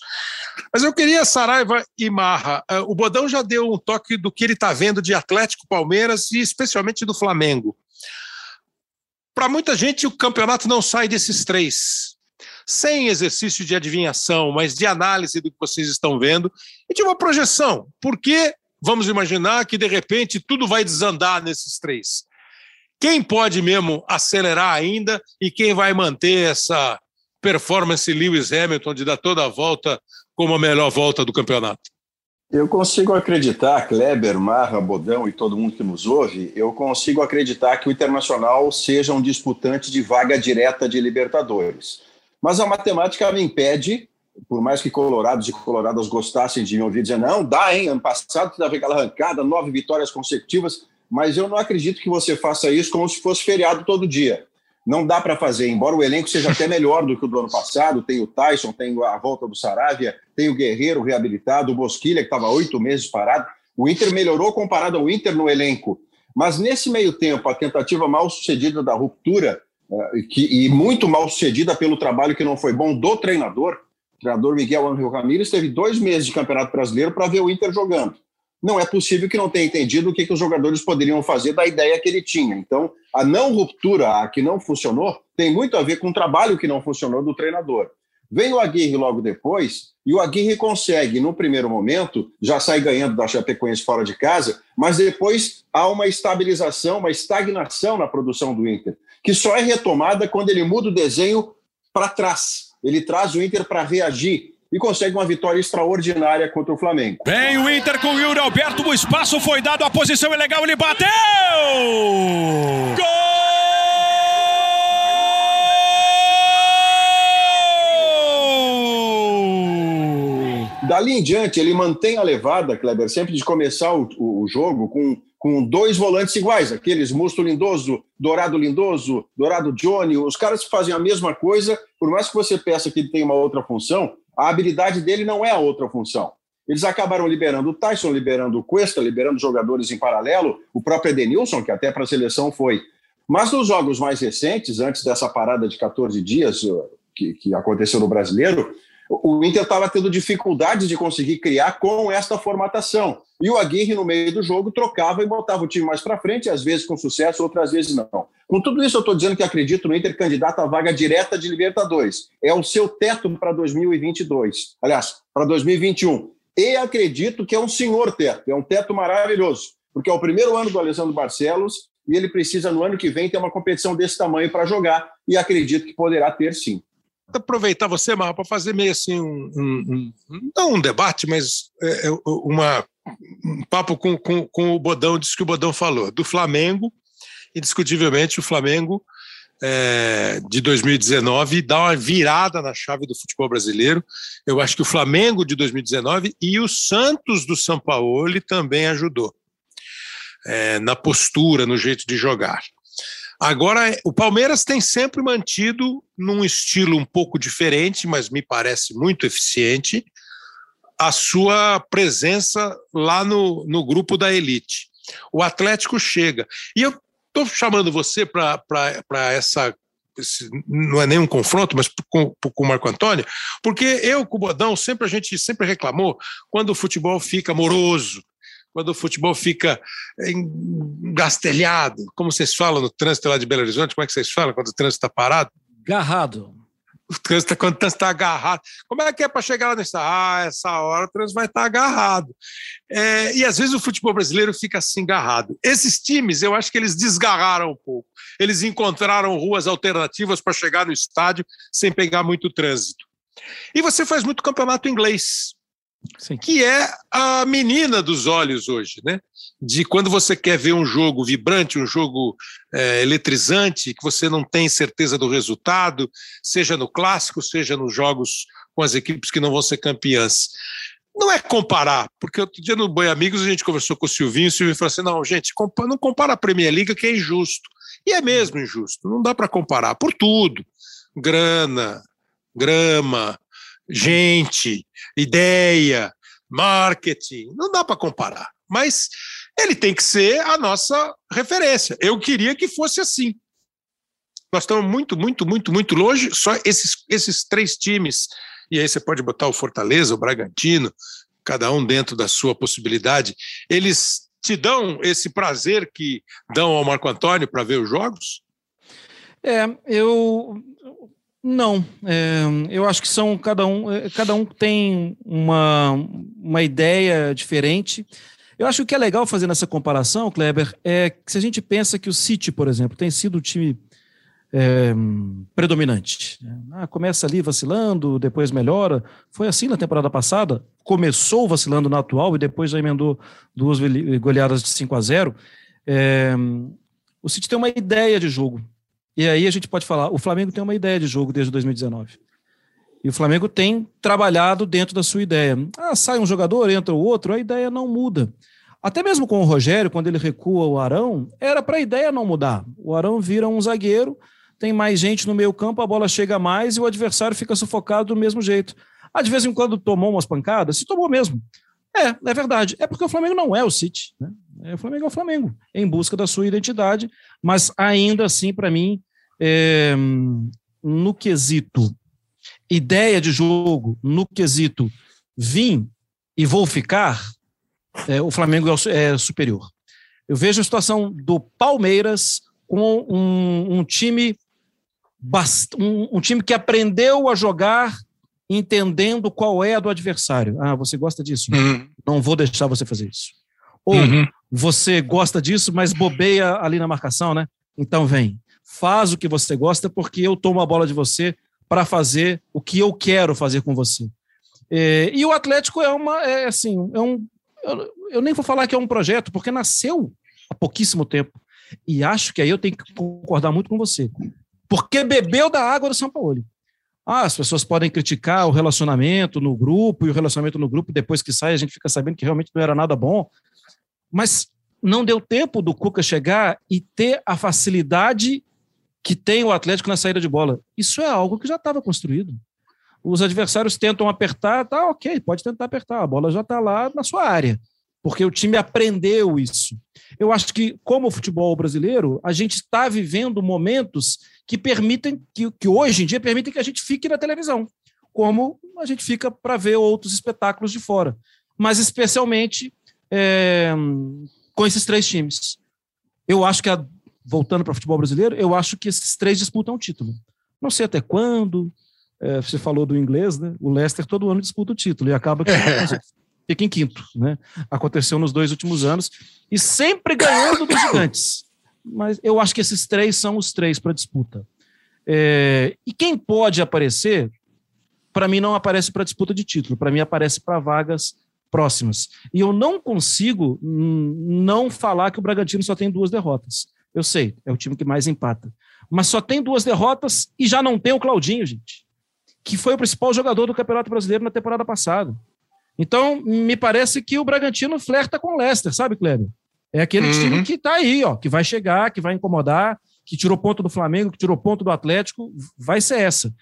Mas eu queria Saraiva e Marra. Eh, o Bodão já deu um toque do que ele está vendo de Atlético, Palmeiras e especialmente do Flamengo. Para muita gente, o campeonato não sai desses três. Sem exercício de adivinhação, mas de análise do que vocês estão vendo e de uma projeção. Porque vamos imaginar que, de repente, tudo vai desandar nesses três. Quem pode mesmo acelerar ainda e quem vai manter essa performance Lewis Hamilton de dar toda a volta como a melhor volta do campeonato? Eu consigo acreditar, Kleber, Marra, Bodão e todo mundo que nos ouve, eu consigo acreditar que o Internacional seja um disputante de vaga direta de Libertadores. Mas a matemática me impede, por mais que colorados e coloradas gostassem de me ouvir dizer, não, dá, hein, ano passado teve aquela arrancada, nove vitórias consecutivas, mas eu não acredito que você faça isso como se fosse feriado todo dia. Não dá para fazer, embora o elenco seja até melhor do que o do ano passado. Tem o Tyson, tem a volta do Saravia, tem o Guerreiro reabilitado, o Bosquilha, que estava oito meses parado. O Inter melhorou comparado ao Inter no elenco. Mas nesse meio tempo, a tentativa mal sucedida da ruptura, que, e muito mal sucedida pelo trabalho que não foi bom do treinador, o treinador Miguel Angel Ramírez teve dois meses de Campeonato Brasileiro para ver o Inter jogando não é possível que não tenha entendido o que, que os jogadores poderiam fazer da ideia que ele tinha. Então, a não ruptura, a que não funcionou, tem muito a ver com o trabalho que não funcionou do treinador. Vem o Aguirre logo depois, e o Aguirre consegue, no primeiro momento, já sai ganhando da Chapecoense fora de casa, mas depois há uma estabilização, uma estagnação na produção do Inter, que só é retomada quando ele muda o desenho para trás. Ele traz o Inter para reagir, e consegue uma vitória extraordinária contra o Flamengo. Vem o Inter com o Yuri Alberto, o espaço foi dado, a posição é legal, ele bateu! Gol! Dali em diante, ele mantém a levada, Kleber, sempre de começar o, o, o jogo com, com dois volantes iguais, aqueles Musto Lindoso, Dourado Lindoso, Dourado Johnny, os caras fazem a mesma coisa, por mais que você peça que ele tenha uma outra função, a habilidade dele não é a outra função. Eles acabaram liberando o Tyson, liberando o Cuesta, liberando jogadores em paralelo, o próprio Edenilson, que até para a seleção foi. Mas nos jogos mais recentes, antes dessa parada de 14 dias uh, que, que aconteceu no Brasileiro, o Inter estava tendo dificuldades de conseguir criar com esta formatação. E o Aguirre, no meio do jogo, trocava e botava o time mais para frente, às vezes com sucesso, outras vezes não. Com tudo isso, eu estou dizendo que acredito no Inter candidato à vaga direta de Libertadores. É o seu teto para 2022. Aliás, para 2021. E acredito que é um senhor teto, é um teto maravilhoso, porque é o primeiro ano do Alessandro Barcelos e ele precisa, no ano que vem, ter uma competição desse tamanho para jogar, e acredito que poderá ter sim aproveitar você, Marra, para fazer meio assim um, um, um, não um debate, mas é, é uma, um papo com, com, com o Bodão, disso que o Bodão falou, do Flamengo, indiscutivelmente o Flamengo é, de 2019 dá uma virada na chave do futebol brasileiro. Eu acho que o Flamengo de 2019 e o Santos do São Paulo também ajudou é, na postura, no jeito de jogar. Agora, o Palmeiras tem sempre mantido, num estilo um pouco diferente, mas me parece muito eficiente, a sua presença lá no, no grupo da elite. O Atlético chega. E eu estou chamando você para essa esse, não é nenhum confronto, mas com, com o Marco Antônio, porque eu com o Bodão sempre a gente sempre reclamou quando o futebol fica moroso, quando o futebol fica engastelhado, como vocês falam no trânsito lá de Belo Horizonte, como é que vocês falam quando o trânsito está parado? Garrado. O trânsito, quando o trânsito está agarrado. Como é que é para chegar lá? Ah, essa hora o trânsito vai estar tá agarrado. É, e às vezes o futebol brasileiro fica assim agarrado. Esses times, eu acho que eles desgarraram um pouco. Eles encontraram ruas alternativas para chegar no estádio sem pegar muito trânsito. E você faz muito campeonato inglês. Sim. que é a menina dos olhos hoje, né? De quando você quer ver um jogo vibrante, um jogo é, eletrizante, que você não tem certeza do resultado, seja no clássico, seja nos jogos com as equipes que não vão ser campeãs. Não é comparar, porque outro dia no Boi Amigos a gente conversou com o Silvinho, o Silvinho falou assim: não, gente, não compara a Premier League que é injusto. E é mesmo injusto, não dá para comparar por tudo: grana, grama, gente, ideia, marketing, não dá para comparar. Mas ele tem que ser a nossa referência. Eu queria que fosse assim. Nós estamos muito, muito, muito, muito longe. Só esses, esses três times, e aí você pode botar o Fortaleza, o Bragantino, cada um dentro da sua possibilidade, eles te dão esse prazer que dão ao Marco Antônio para ver os jogos? É, eu não, é, eu acho que são cada um, é, cada um tem uma, uma ideia diferente. Eu acho que o que é legal fazer nessa comparação, Kleber, é que se a gente pensa que o City, por exemplo, tem sido o time é, predominante. Né? Ah, começa ali vacilando, depois melhora. Foi assim na temporada passada. Começou vacilando na atual e depois já emendou duas goleadas de 5 a 0. É, o City tem uma ideia de jogo. E aí a gente pode falar, o Flamengo tem uma ideia de jogo desde 2019. E o Flamengo tem trabalhado dentro da sua ideia. Ah, sai um jogador, entra o outro, a ideia não muda. Até mesmo com o Rogério, quando ele recua o Arão, era para a ideia não mudar. O Arão vira um zagueiro, tem mais gente no meio campo, a bola chega mais e o adversário fica sufocado do mesmo jeito. Ah, de vez em quando tomou umas pancadas? Se tomou mesmo. É, é verdade. É porque o Flamengo não é o City. Né? É, o Flamengo é o Flamengo, em busca da sua identidade, mas ainda assim, para mim, é, no quesito ideia de jogo, no quesito vim e vou ficar, é, o Flamengo é, é, superior. Eu vejo a situação do Palmeiras com um, um time um, um time que aprendeu a jogar entendendo qual é a do adversário. Ah, você gosta disso? Uhum. Não vou deixar você fazer isso. Ou uhum. Você gosta disso, mas bobeia ali na marcação, né? Então vem, faz o que você gosta, porque eu tomo a bola de você para fazer o que eu quero fazer com você. É, e o Atlético é uma, é assim, é um, eu, eu nem vou falar que é um projeto, porque nasceu há pouquíssimo tempo. E acho que aí eu tenho que concordar muito com você. Porque bebeu da água do São Paulo. Ah, as pessoas podem criticar o relacionamento no grupo, e o relacionamento no grupo, depois que sai, a gente fica sabendo que realmente não era nada bom. Mas não deu tempo do Cuca chegar e ter a facilidade que tem o Atlético na saída de bola. Isso é algo que já estava construído. Os adversários tentam apertar, tá ok, pode tentar apertar, a bola já está lá na sua área, porque o time aprendeu isso. Eu acho que, como o futebol brasileiro, a gente está vivendo momentos que permitem, que, que hoje em dia permitem que a gente fique na televisão, como a gente fica para ver outros espetáculos de fora. Mas especialmente é, com esses três times. Eu acho que, a, voltando para o futebol brasileiro, eu acho que esses três disputam o título. Não sei até quando. É, você falou do inglês, né? O Leicester todo ano disputa o título e acaba que é. fica em quinto, né? Aconteceu nos dois últimos anos e sempre ganhando dos gigantes mas eu acho que esses três são os três para disputa. É, e quem pode aparecer, para mim não aparece para disputa de título, para mim aparece para vagas próximas. E eu não consigo não falar que o Bragantino só tem duas derrotas. Eu sei, é o time que mais empata. Mas só tem duas derrotas e já não tem o Claudinho, gente, que foi o principal jogador do Campeonato Brasileiro na temporada passada. Então, me parece que o Bragantino flerta com o Leicester, sabe, Kleber? É aquele uhum. time que está aí, ó, que vai chegar, que vai incomodar, que tirou ponto do Flamengo, que tirou ponto do Atlético, vai ser essa.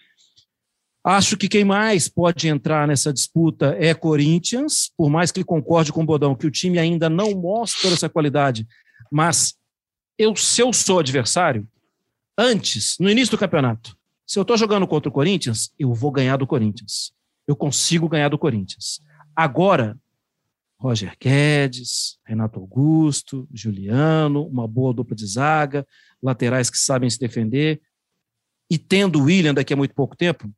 Acho que quem mais pode entrar nessa disputa é Corinthians, por mais que concorde com o Bodão que o time ainda não mostra essa qualidade, mas eu, se eu sou adversário, antes, no início do campeonato, se eu estou jogando contra o Corinthians, eu vou ganhar do Corinthians. Eu consigo ganhar do Corinthians. Agora, Roger Guedes, Renato Augusto, Juliano, uma boa dupla de zaga, laterais que sabem se defender, e tendo o William daqui a muito pouco tempo,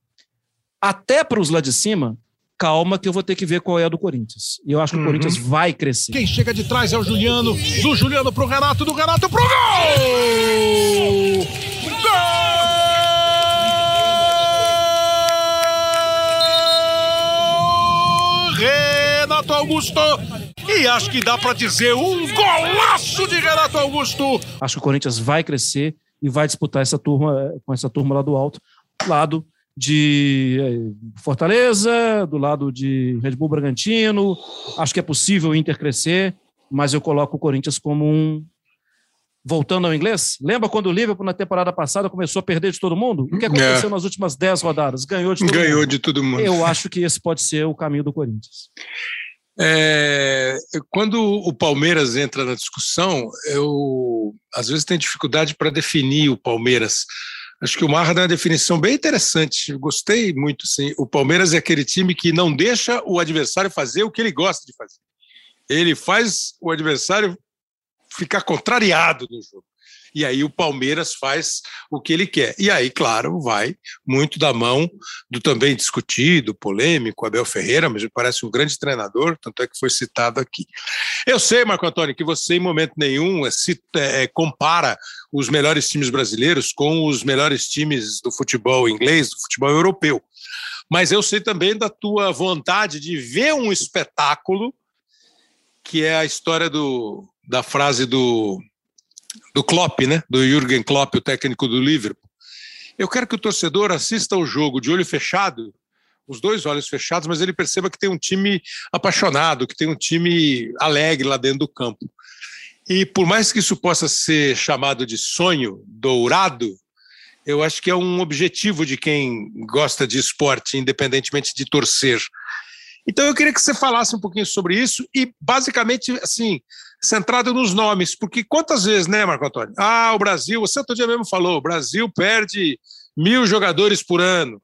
até para os lá de cima, calma que eu vou ter que ver qual é a do Corinthians. E eu acho que uhum. o Corinthians vai crescer. Quem chega de trás é o Juliano, do Juliano pro Renato, do Renato pro gol! Gol! Renato Augusto. E acho que dá para dizer um golaço de Renato Augusto. Acho que o Corinthians vai crescer e vai disputar essa turma com essa turma lá do alto, lado de eh, Fortaleza, do lado de Red Bull Bragantino. Acho que é possível o Inter crescer, mas eu coloco o Corinthians como um. Voltando ao inglês, lembra quando o Liverpool na temporada passada começou a perder de todo mundo? O que aconteceu é. nas últimas dez rodadas? Ganhou de todo Ganhou mundo. Ganhou de todo mundo. Eu acho que esse pode ser o caminho do Corinthians. É, quando o Palmeiras entra na discussão, eu às vezes tenho dificuldade para definir o Palmeiras. Acho que o Marra dá uma definição bem interessante. gostei muito. Sim. O Palmeiras é aquele time que não deixa o adversário fazer o que ele gosta de fazer. Ele faz o adversário ficar contrariado no jogo. E aí o Palmeiras faz o que ele quer. E aí, claro, vai muito da mão do também discutido, polêmico, Abel Ferreira, mas me parece um grande treinador, tanto é que foi citado aqui. Eu sei, Marco Antônio, que você em momento nenhum se, é, compara os melhores times brasileiros com os melhores times do futebol inglês, do futebol europeu. Mas eu sei também da tua vontade de ver um espetáculo, que é a história do, da frase do do Klopp, né? Do Jürgen Klopp, o técnico do Liverpool. Eu quero que o torcedor assista ao jogo de olho fechado, os dois olhos fechados, mas ele perceba que tem um time apaixonado, que tem um time alegre lá dentro do campo. E por mais que isso possa ser chamado de sonho dourado, eu acho que é um objetivo de quem gosta de esporte, independentemente de torcer. Então eu queria que você falasse um pouquinho sobre isso e basicamente assim centrado nos nomes, porque quantas vezes, né, Marco Antônio? Ah, o Brasil, você outro dia mesmo falou, o Brasil perde mil jogadores por ano.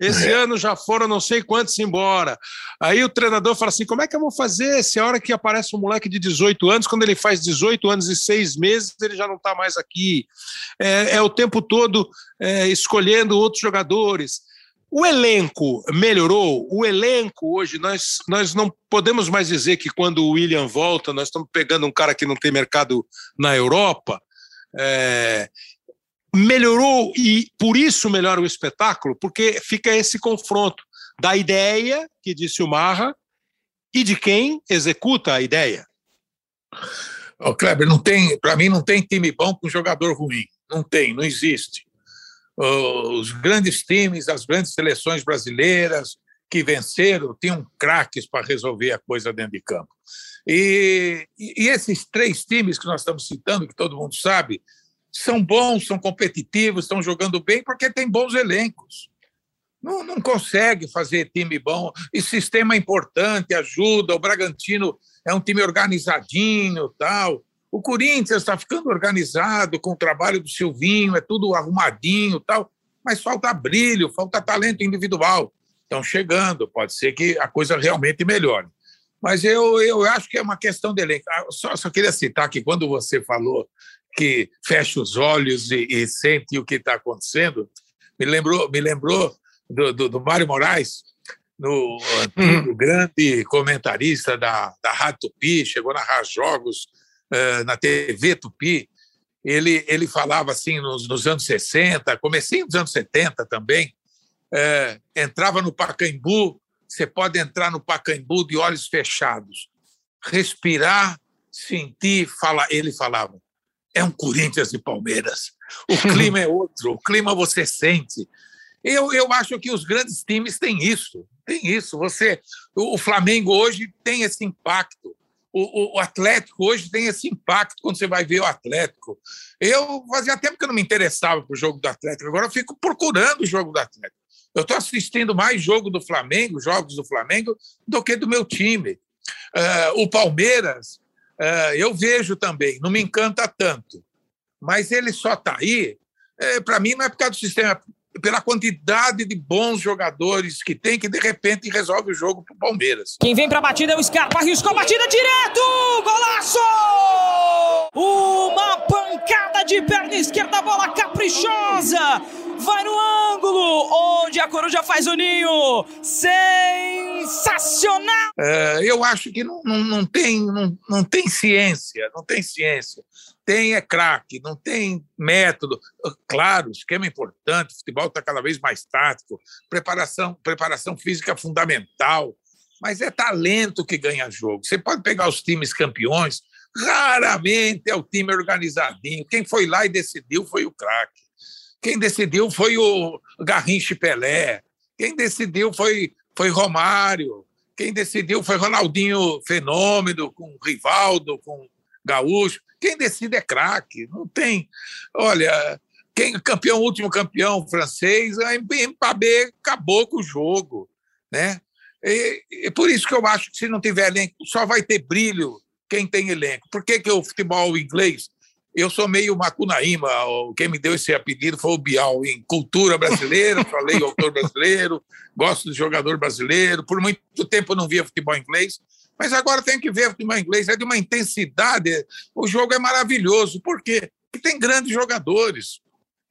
Esse é. ano já foram não sei quantos embora. Aí o treinador fala assim: como é que eu vou fazer se a hora que aparece um moleque de 18 anos, quando ele faz 18 anos e seis meses, ele já não está mais aqui? É, é, o tempo todo é, escolhendo outros jogadores. O elenco melhorou? O elenco hoje, nós, nós não podemos mais dizer que quando o William volta, nós estamos pegando um cara que não tem mercado na Europa. É, melhorou e por isso melhora o espetáculo, porque fica esse confronto da ideia, que disse o Marra, e de quem executa a ideia. Oh, Kleber, não tem, para mim não tem time bom com jogador ruim. Não tem, não existe os grandes times, as grandes seleções brasileiras que venceram tinham craques para resolver a coisa dentro de campo. E, e, esses três times que nós estamos citando, que todo mundo sabe, são bons, são competitivos, estão jogando bem porque tem bons elencos. Não, não consegue fazer time bom. E sistema é importante, ajuda. O Bragantino é um time organizadinho, tal. O Corinthians está ficando organizado com o trabalho do Silvinho, é tudo arrumadinho tal, mas falta brilho, falta talento individual. Estão chegando, pode ser que a coisa realmente melhore. Mas eu, eu acho que é uma questão de elenco. Ah, só, só queria citar que quando você falou que fecha os olhos e, e sente o que está acontecendo, me lembrou, me lembrou do, do, do Mário Moraes, no antigo, hum. grande comentarista da, da Rádio Tupi, chegou a narrar jogos na TV Tupi, ele, ele falava assim nos, nos anos 60, comecinho dos anos 70 também, é, entrava no Pacaembu, você pode entrar no Pacaembu de olhos fechados, respirar, sentir, falar. Ele falava, é um Corinthians e Palmeiras. O clima é outro, o clima você sente. Eu, eu acho que os grandes times têm isso, tem isso. Você, o Flamengo hoje tem esse impacto o, o, Atlético hoje tem esse impacto quando você vai ver o Atlético. Eu fazia tempo que eu não me interessava para o jogo do Atlético, agora eu fico procurando o jogo do Atlético. Eu estou assistindo mais jogo do Flamengo, jogos do Flamengo, do que do meu time. Uh, o Palmeiras, uh, eu vejo também, não me encanta tanto, mas ele só está aí, é, para mim, não é por causa do sistema pela quantidade de bons jogadores que tem, que de repente resolve o jogo pro Palmeiras. Quem vem pra batida é o Scarpa, arriscou a batida direto! Golaço! Uma pancada de perna esquerda, bola caprichosa! Vai no ângulo, onde a coruja faz o ninho! Sensacional! É, eu acho que não, não, não, tem, não, não tem ciência, não tem ciência tem é craque, não tem método. Claro, esquema importante, futebol está cada vez mais tático, preparação, preparação física fundamental. mas é talento que ganha jogo. Você pode pegar os times campeões, raramente é o time organizadinho. Quem foi lá e decidiu foi o craque. Quem decidiu foi o Garrinche Pelé. Quem decidiu foi, foi Romário. Quem decidiu foi Ronaldinho Fenômeno, com Rivaldo, com Gaúcho. Quem decide é craque. Não tem. Olha, quem campeão, último campeão francês, a Mbappé acabou com o jogo, né? E, e, por isso que eu acho que se não tiver elenco, só vai ter brilho quem tem elenco. Por que, que o futebol inglês eu sou meio macunaíma, quem me deu esse apelido foi o Bial, em cultura brasileira, falei autor brasileiro, gosto do jogador brasileiro, por muito tempo eu não via futebol inglês, mas agora tenho que ver futebol inglês, é de uma intensidade, o jogo é maravilhoso, por quê? Porque tem grandes jogadores,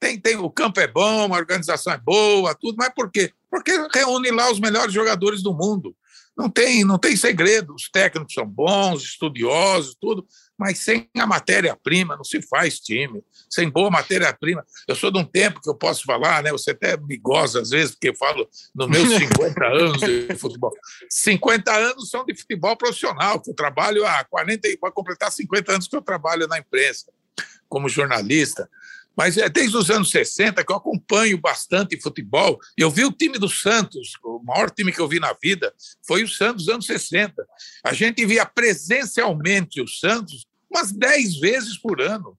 tem, tem, o campo é bom, a organização é boa, tudo, mas por quê? Porque reúne lá os melhores jogadores do mundo. Não tem, não tem segredo. Os técnicos são bons, estudiosos, tudo, mas sem a matéria-prima não se faz time. Sem boa matéria-prima. Eu sou de um tempo que eu posso falar, né? Você até me goza às vezes, porque eu falo nos meus 50 anos de futebol. 50 anos são de futebol profissional, que eu trabalho há 40, vai completar 50 anos que eu trabalho na imprensa como jornalista. Mas é desde os anos 60 que eu acompanho bastante futebol. Eu vi o time do Santos, o maior time que eu vi na vida foi o Santos dos anos 60. A gente via presencialmente o Santos umas 10 vezes por ano.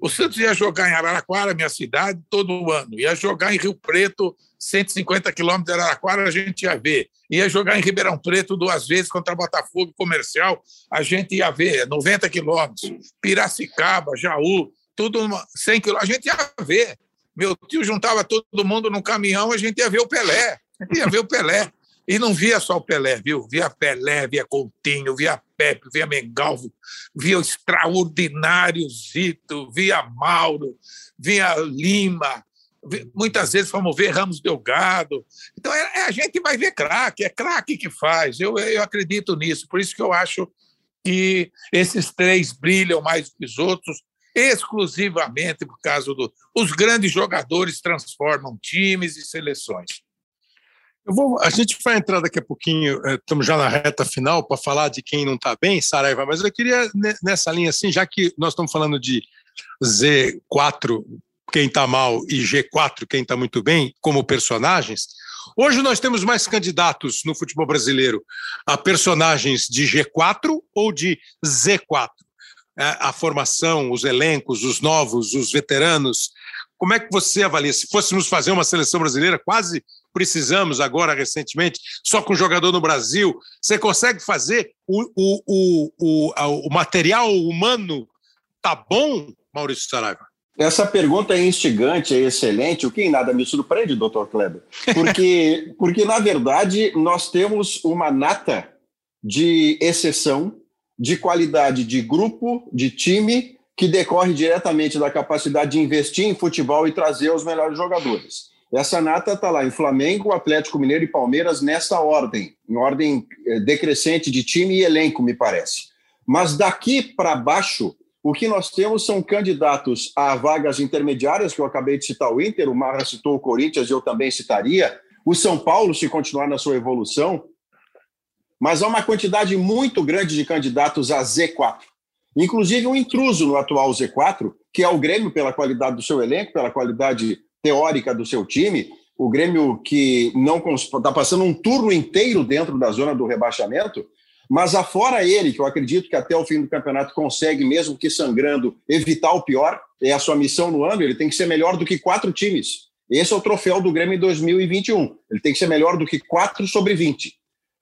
O Santos ia jogar em Araraquara, minha cidade, todo ano. Ia jogar em Rio Preto, 150 quilômetros de Araraquara, a gente ia ver. Ia jogar em Ribeirão Preto duas vezes contra Botafogo Comercial, a gente ia ver, 90 quilômetros. Piracicaba, Jaú, tudo 100 quilômetros. A gente ia ver. Meu tio juntava todo mundo no caminhão, a gente ia ver o Pelé. Ia ver o Pelé. E não via só o Pelé, viu? Via Pelé, via Coutinho, via Pepe, via Mengalvo, via o extraordinário Zito, via Mauro, via Lima. Muitas vezes fomos ver Ramos Delgado. Então, é, é a gente vai ver craque, é craque que faz. Eu, eu acredito nisso. Por isso que eu acho que esses três brilham mais que os outros exclusivamente por causa do. Grandes jogadores transformam times e seleções. Vou, a gente vai entrar daqui a pouquinho, eh, estamos já na reta final para falar de quem não está bem, Saraiva, mas eu queria nessa linha assim, já que nós estamos falando de Z4, quem está mal, e G4, quem está muito bem, como personagens, hoje nós temos mais candidatos no futebol brasileiro a personagens de G4 ou de Z4? É, a formação, os elencos, os novos, os veteranos. Como é que você avalia? Se fôssemos fazer uma seleção brasileira, quase precisamos agora, recentemente, só com jogador no Brasil, você consegue fazer o, o, o, o, o material humano tá bom, Maurício Saraiva? Essa pergunta é instigante, é excelente, o que em nada me surpreende, doutor Kleber, porque, porque, na verdade, nós temos uma nata de exceção de qualidade de grupo, de time, que decorre diretamente da capacidade de investir em futebol e trazer os melhores jogadores. Essa nata está lá em Flamengo, Atlético Mineiro e Palmeiras nessa ordem, em ordem eh, decrescente de time e elenco, me parece. Mas daqui para baixo, o que nós temos são candidatos a vagas intermediárias, que eu acabei de citar o Inter, o Marra citou o Corinthians, eu também citaria. O São Paulo, se continuar na sua evolução, mas há uma quantidade muito grande de candidatos a Z4. Inclusive um intruso no atual Z4, que é o Grêmio pela qualidade do seu elenco, pela qualidade teórica do seu time, o Grêmio que não está passando um turno inteiro dentro da zona do rebaixamento, mas afora ele, que eu acredito que até o fim do campeonato consegue, mesmo que sangrando, evitar o pior, é a sua missão no ano, ele tem que ser melhor do que quatro times. Esse é o troféu do Grêmio em 2021. Ele tem que ser melhor do que quatro sobre 20.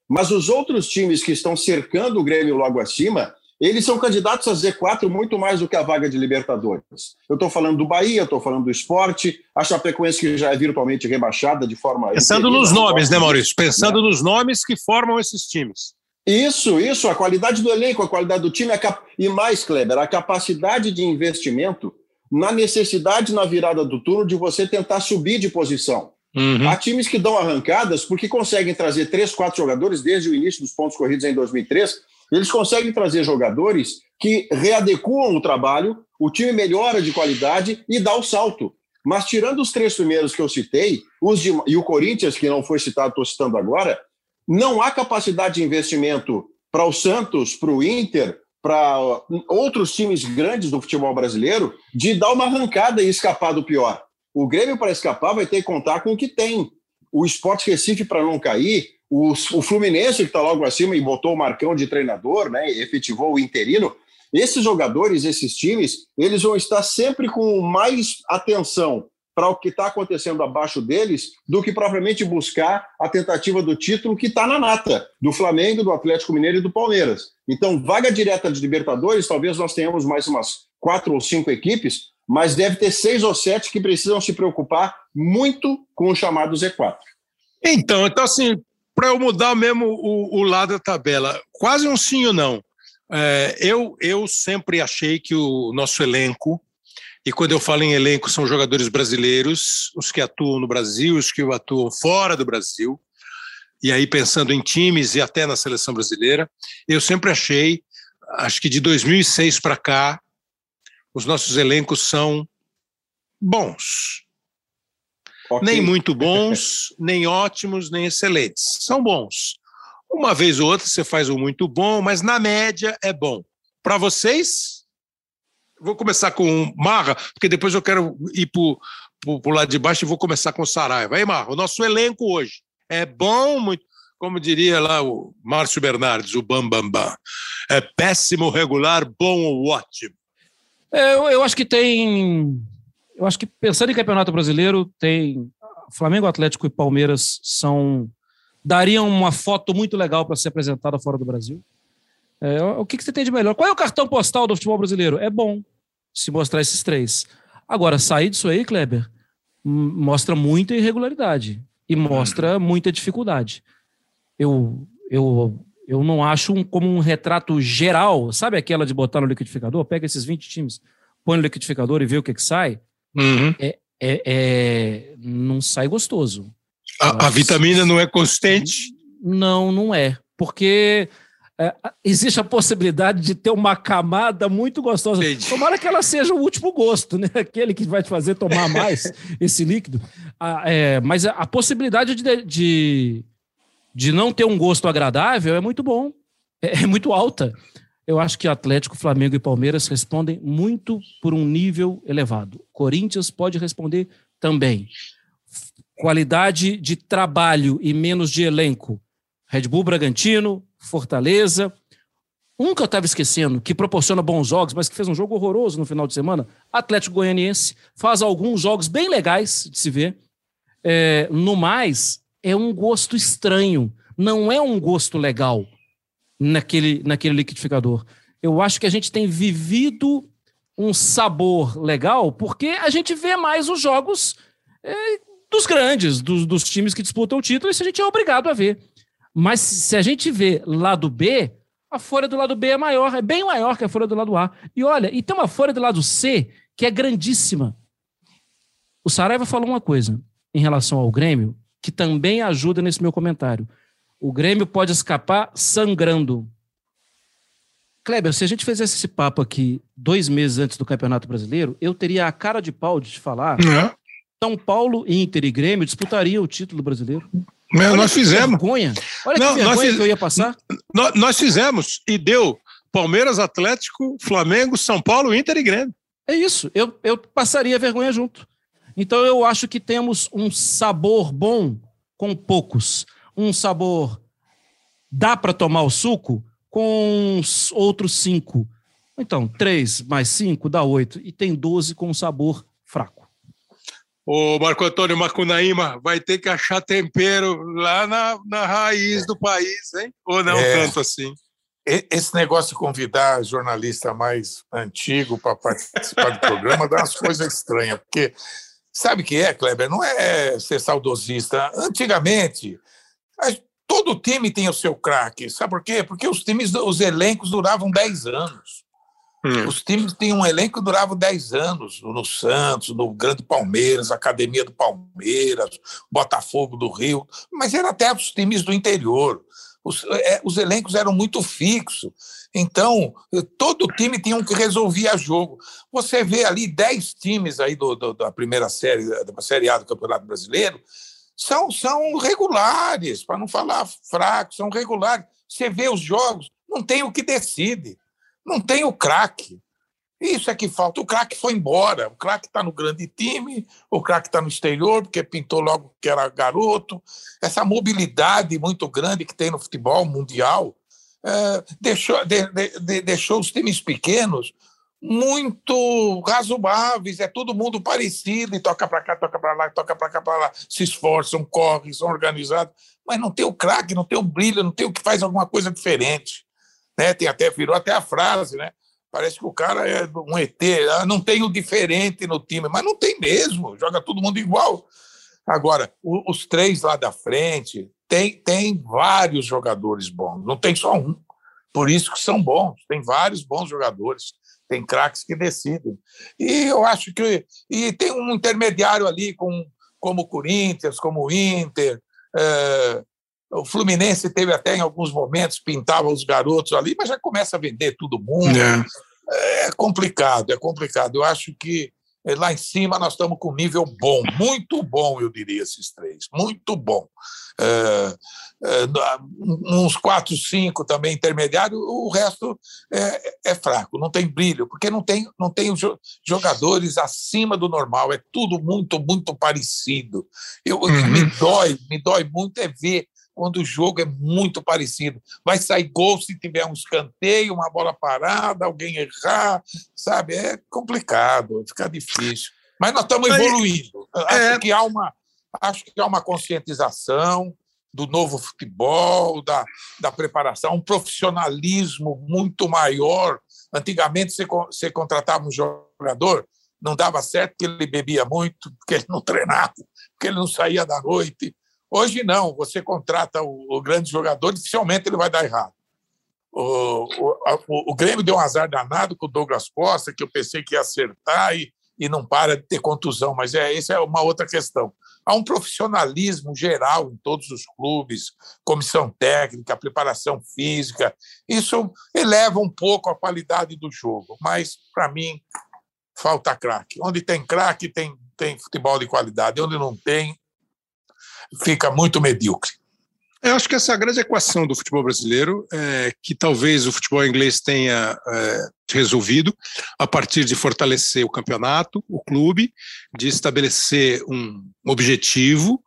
Mas os outros times que estão cercando o Grêmio logo acima, eles são candidatos a Z4 muito mais do que a vaga de Libertadores. Eu estou falando do Bahia, estou falando do esporte, a Chapecoense que já é virtualmente rebaixada de forma. Pensando nos nomes, né, Maurício? Pensando né? nos nomes que formam esses times. Isso, isso, a qualidade do elenco, a qualidade do time, cap... e mais, Kleber, a capacidade de investimento na necessidade na virada do turno de você tentar subir de posição. Uhum. Há times que dão arrancadas porque conseguem trazer três, quatro jogadores desde o início dos pontos corridos em 2003. Eles conseguem trazer jogadores que readequam o trabalho, o time melhora de qualidade e dá o salto. Mas tirando os três primeiros que eu citei, os de, e o Corinthians, que não foi citado, estou citando agora, não há capacidade de investimento para o Santos, para o Inter, para outros times grandes do futebol brasileiro, de dar uma arrancada e escapar do pior. O Grêmio, para escapar, vai ter que contar com o que tem. O Esporte Recife, para não cair, o, o Fluminense, que está logo acima e botou o Marcão de treinador, né, efetivou o interino. Esses jogadores, esses times, eles vão estar sempre com mais atenção para o que está acontecendo abaixo deles do que propriamente buscar a tentativa do título que está na nata, do Flamengo, do Atlético Mineiro e do Palmeiras. Então, vaga direta de Libertadores, talvez nós tenhamos mais umas quatro ou cinco equipes, mas deve ter seis ou sete que precisam se preocupar muito com o chamado Z4. Então, então assim, para eu mudar mesmo o, o, lado da tabela, quase um sim ou não. É, eu, eu sempre achei que o nosso elenco, e quando eu falo em elenco, são jogadores brasileiros, os que atuam no Brasil, os que atuam fora do Brasil, e aí pensando em times e até na seleção brasileira, eu sempre achei, acho que de 2006 para cá, os nossos elencos são bons. Okay. Nem muito bons, nem ótimos, nem excelentes. São bons. Uma vez ou outra você faz um muito bom, mas na média é bom. Para vocês, vou começar com Marra, porque depois eu quero ir para o lado de baixo e vou começar com o Saraiva. Aí, Marra, o nosso elenco hoje é bom, muito, como diria lá o Márcio Bernardes, o Bambambam. Bam, bam. É péssimo, regular, bom ou ótimo. É, eu, eu acho que tem. Eu acho que pensando em campeonato brasileiro, tem. Flamengo, Atlético e Palmeiras são. dariam uma foto muito legal para ser apresentada fora do Brasil. É, o que, que você tem de melhor? Qual é o cartão postal do futebol brasileiro? É bom se mostrar esses três. Agora, sair disso aí, Kleber, mostra muita irregularidade e mostra muita dificuldade. Eu, eu eu não acho um, como um retrato geral, sabe aquela de botar no liquidificador? Pega esses 20 times, põe no liquidificador e vê o que, que sai. Uhum. É, é, é, não sai gostoso. A, a vitamina não é consistente? Não, não é. Porque é, existe a possibilidade de ter uma camada muito gostosa. Entendi. Tomara que ela seja o último gosto, né? Aquele que vai te fazer tomar mais esse líquido. Ah, é, mas a, a possibilidade de, de, de não ter um gosto agradável é muito bom, é, é muito alta. Eu acho que Atlético, Flamengo e Palmeiras respondem muito por um nível elevado. Corinthians pode responder também. Qualidade de trabalho e menos de elenco. Red Bull Bragantino, Fortaleza. Um que eu estava esquecendo, que proporciona bons jogos, mas que fez um jogo horroroso no final de semana, Atlético Goianiense, faz alguns jogos bem legais de se ver. É, no mais, é um gosto estranho, não é um gosto legal naquele, naquele liquidificador. Eu acho que a gente tem vivido um sabor legal porque a gente vê mais os jogos é, dos grandes, dos, dos times que disputam o título, isso a gente é obrigado a ver. Mas se a gente vê lado B, a folha do lado B é maior, é bem maior que a folha do lado A. E olha, e tem uma folha do lado C que é grandíssima. O Saraiva falou uma coisa em relação ao Grêmio que também ajuda nesse meu comentário. O Grêmio pode escapar sangrando. Kleber, se a gente fizesse esse papo aqui dois meses antes do Campeonato Brasileiro, eu teria a cara de pau de te falar. É. São Paulo, Inter e Grêmio disputariam o título brasileiro. Mas nós fizemos. Vergonha. Olha Não, que vergonha fiz... que eu ia passar. Nós, nós fizemos e deu Palmeiras, Atlético, Flamengo, São Paulo, Inter e Grêmio. É isso. Eu, eu passaria vergonha junto. Então eu acho que temos um sabor bom com poucos. Um sabor dá para tomar o suco com outros cinco. Então, três mais cinco dá oito. E tem doze com sabor fraco. O Marco Antônio Macunaíma vai ter que achar tempero lá na, na raiz do país, hein? Ou não é, tanto assim? Esse negócio de convidar jornalista mais antigo para participar do programa dá umas coisas estranhas, porque Sabe o que é, Kleber? Não é ser saudosista. Antigamente, todo time tem o seu craque. Sabe por quê? Porque os times, os elencos duravam 10 anos. Hum. Os times tinham um elenco que durava 10 anos, no Santos, no Grande Palmeiras, Academia do Palmeiras, Botafogo do Rio, mas era até os times do interior. Os, é, os elencos eram muito fixos. Então, todo time tinha um que resolvia jogo. Você vê ali 10 times aí do, do, da primeira série, da Série A do Campeonato Brasileiro, são, são regulares, para não falar fracos, são regulares. Você vê os jogos, não tem o que decide, não tem o craque. Isso é que falta. O craque foi embora. O craque está no grande time, o craque está no exterior, porque pintou logo que era garoto. Essa mobilidade muito grande que tem no futebol mundial é, deixou, de, de, deixou os times pequenos muito razoáveis, é todo mundo parecido, e toca para cá, toca para lá, toca para cá, para lá, se esforçam, correm, são organizados, mas não tem o craque, não tem o brilho, não tem o que faz alguma coisa diferente. Né? Tem até, virou até a frase, né? Parece que o cara é um ET, ah, não tem o diferente no time, mas não tem mesmo, joga todo mundo igual. Agora, os três lá da frente, tem, tem vários jogadores bons, não tem só um. Por isso que são bons, tem vários bons jogadores tem craques que decidem. E eu acho que e tem um intermediário ali com como o Corinthians, como o Inter, é, o Fluminense teve até em alguns momentos pintava os garotos ali, mas já começa a vender todo mundo. É. é complicado, é complicado. Eu acho que lá em cima nós estamos com um nível bom, muito bom, eu diria, esses três, muito bom. É, é, uns quatro, cinco também intermediário, o resto é, é, fraco, não tem brilho, porque não tem, não tem jogadores acima do normal, é tudo muito, muito parecido. Eu, uhum. Me dói, me dói muito é ver quando o jogo é muito parecido. Vai sair gol se tiver um escanteio, uma bola parada, alguém errar, sabe? É complicado, fica difícil. Mas nós estamos evoluindo. Acho é. que há uma, acho que há uma conscientização do novo futebol, da, da preparação, um profissionalismo muito maior. Antigamente, você, você contratava um jogador, não dava certo porque ele bebia muito, porque ele não treinava, porque ele não saía da noite, Hoje não, você contrata o, o grande jogador, dificilmente ele vai dar errado. O, o, o, Grêmio deu um azar danado com o Douglas Costa, que eu pensei que ia acertar e, e não para de ter contusão, mas é, essa é uma outra questão. Há um profissionalismo geral em todos os clubes, comissão técnica, preparação física. Isso eleva um pouco a qualidade do jogo, mas, para mim, falta craque. Onde tem craque, tem, tem futebol de qualidade. Onde não tem, fica muito medíocre. Eu acho que essa é a grande equação do futebol brasileiro, é, que talvez o futebol inglês tenha é, resolvido a partir de fortalecer o campeonato, o clube, de estabelecer um objetivo,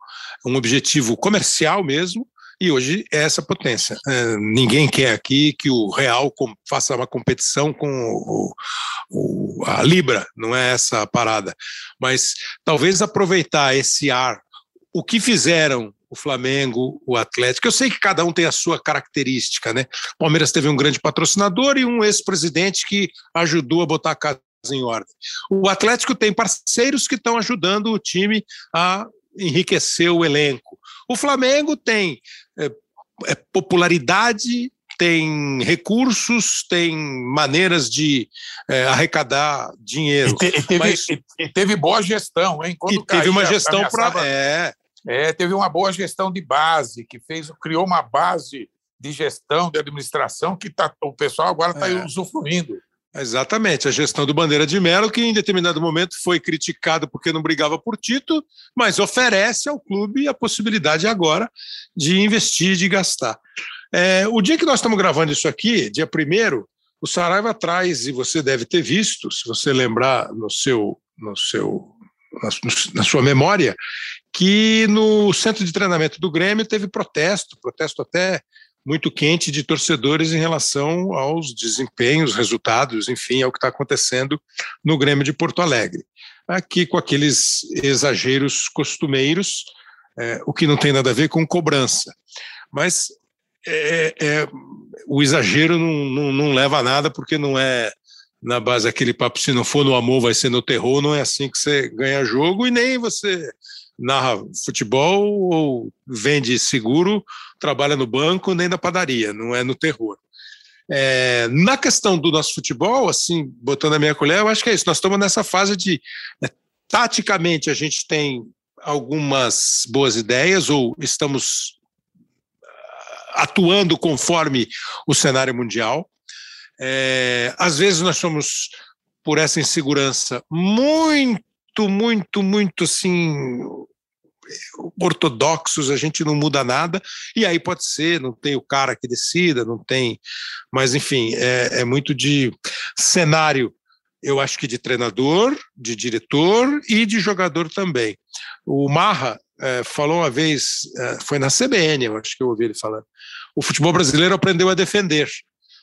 um objetivo comercial mesmo, e hoje é essa potência. É, ninguém quer aqui que o Real faça uma competição com o, o, a Libra, não é essa a parada. Mas talvez aproveitar esse ar o que fizeram o Flamengo, o Atlético. Eu sei que cada um tem a sua característica, né? O Palmeiras teve um grande patrocinador e um ex-presidente que ajudou a botar a casa em ordem. O Atlético tem parceiros que estão ajudando o time a enriquecer o elenco. O Flamengo tem é, é, popularidade, tem recursos, tem maneiras de é, arrecadar dinheiro. E, te, e, teve, Mas, e, teve, boa gestão, hein? Quando e teve uma gestão para. É, é, teve uma boa gestão de base, que fez, criou uma base de gestão, de administração, que tá, o pessoal agora está é. usufruindo. Exatamente, a gestão do Bandeira de Melo, que em determinado momento foi criticado porque não brigava por título, mas oferece ao clube a possibilidade agora de investir, de gastar. É, o dia que nós estamos gravando isso aqui, dia 1 o Saraiva traz, e você deve ter visto, se você lembrar no seu, no seu, na, na sua memória, que no centro de treinamento do Grêmio teve protesto, protesto até muito quente de torcedores em relação aos desempenhos, resultados, enfim, ao que está acontecendo no Grêmio de Porto Alegre. Aqui com aqueles exageros costumeiros, é, o que não tem nada a ver com cobrança. Mas é, é, o exagero não, não, não leva a nada, porque não é na base aquele papo, se não for no amor, vai ser no terror, não é assim que você ganha jogo, e nem você narra futebol ou vende seguro, trabalha no banco, nem na padaria, não é no terror. É, na questão do nosso futebol, assim, botando a minha colher, eu acho que é isso. Nós estamos nessa fase de. Né, taticamente, a gente tem algumas boas ideias, ou estamos ah, atuando conforme o cenário mundial. É, às vezes nós somos, por essa insegurança, muito, muito, muito assim, ortodoxos, a gente não muda nada, e aí pode ser, não tem o cara que decida, não tem. Mas, enfim, é, é muito de cenário eu acho que de treinador, de diretor e de jogador também. O Marra é, falou uma vez, é, foi na CBN, eu acho que eu ouvi ele falando, o futebol brasileiro aprendeu a defender,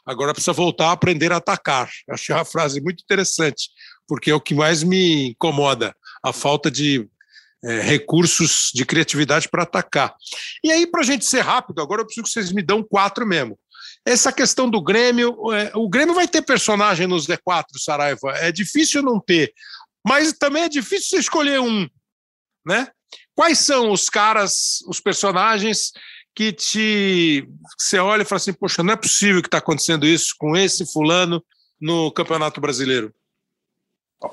agora precisa voltar a aprender a atacar. Achei uma frase muito interessante, porque é o que mais me incomoda, a falta de é, recursos de criatividade para atacar. E aí, para a gente ser rápido, agora eu preciso que vocês me dão quatro mesmo. Essa questão do Grêmio, é, o Grêmio vai ter personagem nos D4, Saraiva. É difícil não ter, mas também é difícil você escolher um, né? Quais são os caras, os personagens que te você olha e fala assim, poxa, não é possível que está acontecendo isso com esse fulano no Campeonato Brasileiro?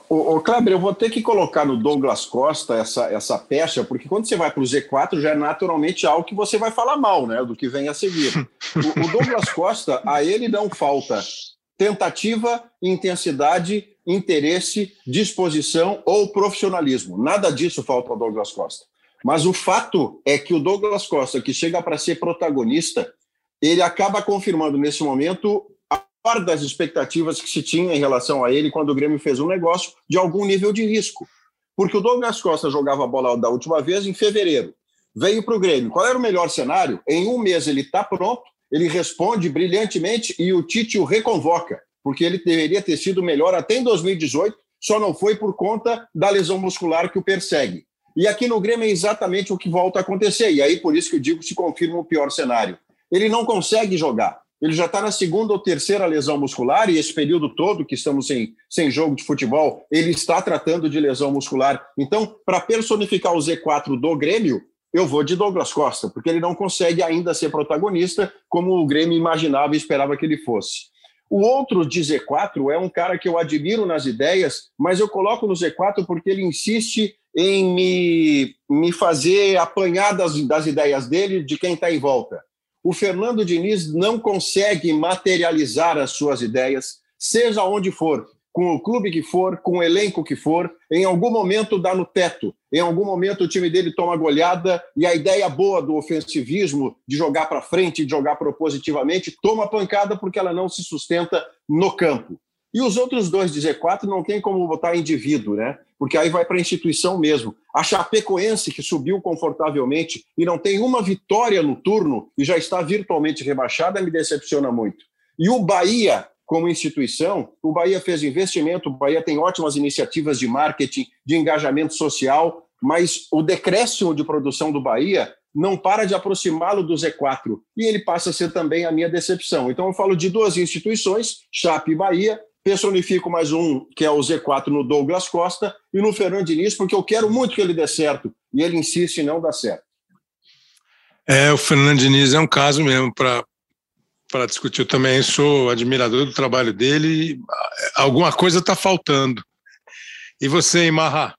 O, o Kleber, eu vou ter que colocar no Douglas Costa essa, essa pecha, porque quando você vai para o Z4 já é naturalmente algo que você vai falar mal, né? Do que vem a seguir. O, o Douglas Costa, a ele não falta tentativa, intensidade, interesse, disposição ou profissionalismo. Nada disso falta ao Douglas Costa. Mas o fato é que o Douglas Costa, que chega para ser protagonista, ele acaba confirmando nesse momento fora das expectativas que se tinha em relação a ele quando o Grêmio fez um negócio de algum nível de risco. Porque o Douglas Costa jogava a bola da última vez em fevereiro. Veio para o Grêmio. Qual era o melhor cenário? Em um mês ele está pronto, ele responde brilhantemente e o Tite o reconvoca, porque ele deveria ter sido melhor até em 2018, só não foi por conta da lesão muscular que o persegue. E aqui no Grêmio é exatamente o que volta a acontecer. E aí, por isso que eu digo se confirma o pior cenário. Ele não consegue jogar ele já está na segunda ou terceira lesão muscular, e esse período todo que estamos sem, sem jogo de futebol, ele está tratando de lesão muscular. Então, para personificar o Z4 do Grêmio, eu vou de Douglas Costa, porque ele não consegue ainda ser protagonista como o Grêmio imaginava e esperava que ele fosse. O outro de Z4 é um cara que eu admiro nas ideias, mas eu coloco no Z4 porque ele insiste em me, me fazer apanhar das, das ideias dele de quem está em volta o Fernando Diniz não consegue materializar as suas ideias, seja onde for, com o clube que for, com o elenco que for, em algum momento dá no teto, em algum momento o time dele toma goleada e a ideia boa do ofensivismo, de jogar para frente, de jogar propositivamente, toma pancada porque ela não se sustenta no campo. E os outros dois de Z4 não tem como botar indivíduo, né? Porque aí vai para a instituição mesmo. A Chapecoense, que subiu confortavelmente e não tem uma vitória no turno e já está virtualmente rebaixada, me decepciona muito. E o Bahia, como instituição, o Bahia fez investimento, o Bahia tem ótimas iniciativas de marketing, de engajamento social, mas o decréscimo de produção do Bahia não para de aproximá-lo do Z4 e ele passa a ser também a minha decepção. Então eu falo de duas instituições, Chape e Bahia, personifico mais um, que é o Z4 no Douglas Costa, e no Fernando Diniz, porque eu quero muito que ele dê certo, e ele insiste em não dar certo. É, o Fernando Diniz é um caso mesmo para discutir. Eu também sou admirador do trabalho dele. Alguma coisa está faltando. E você, Marra?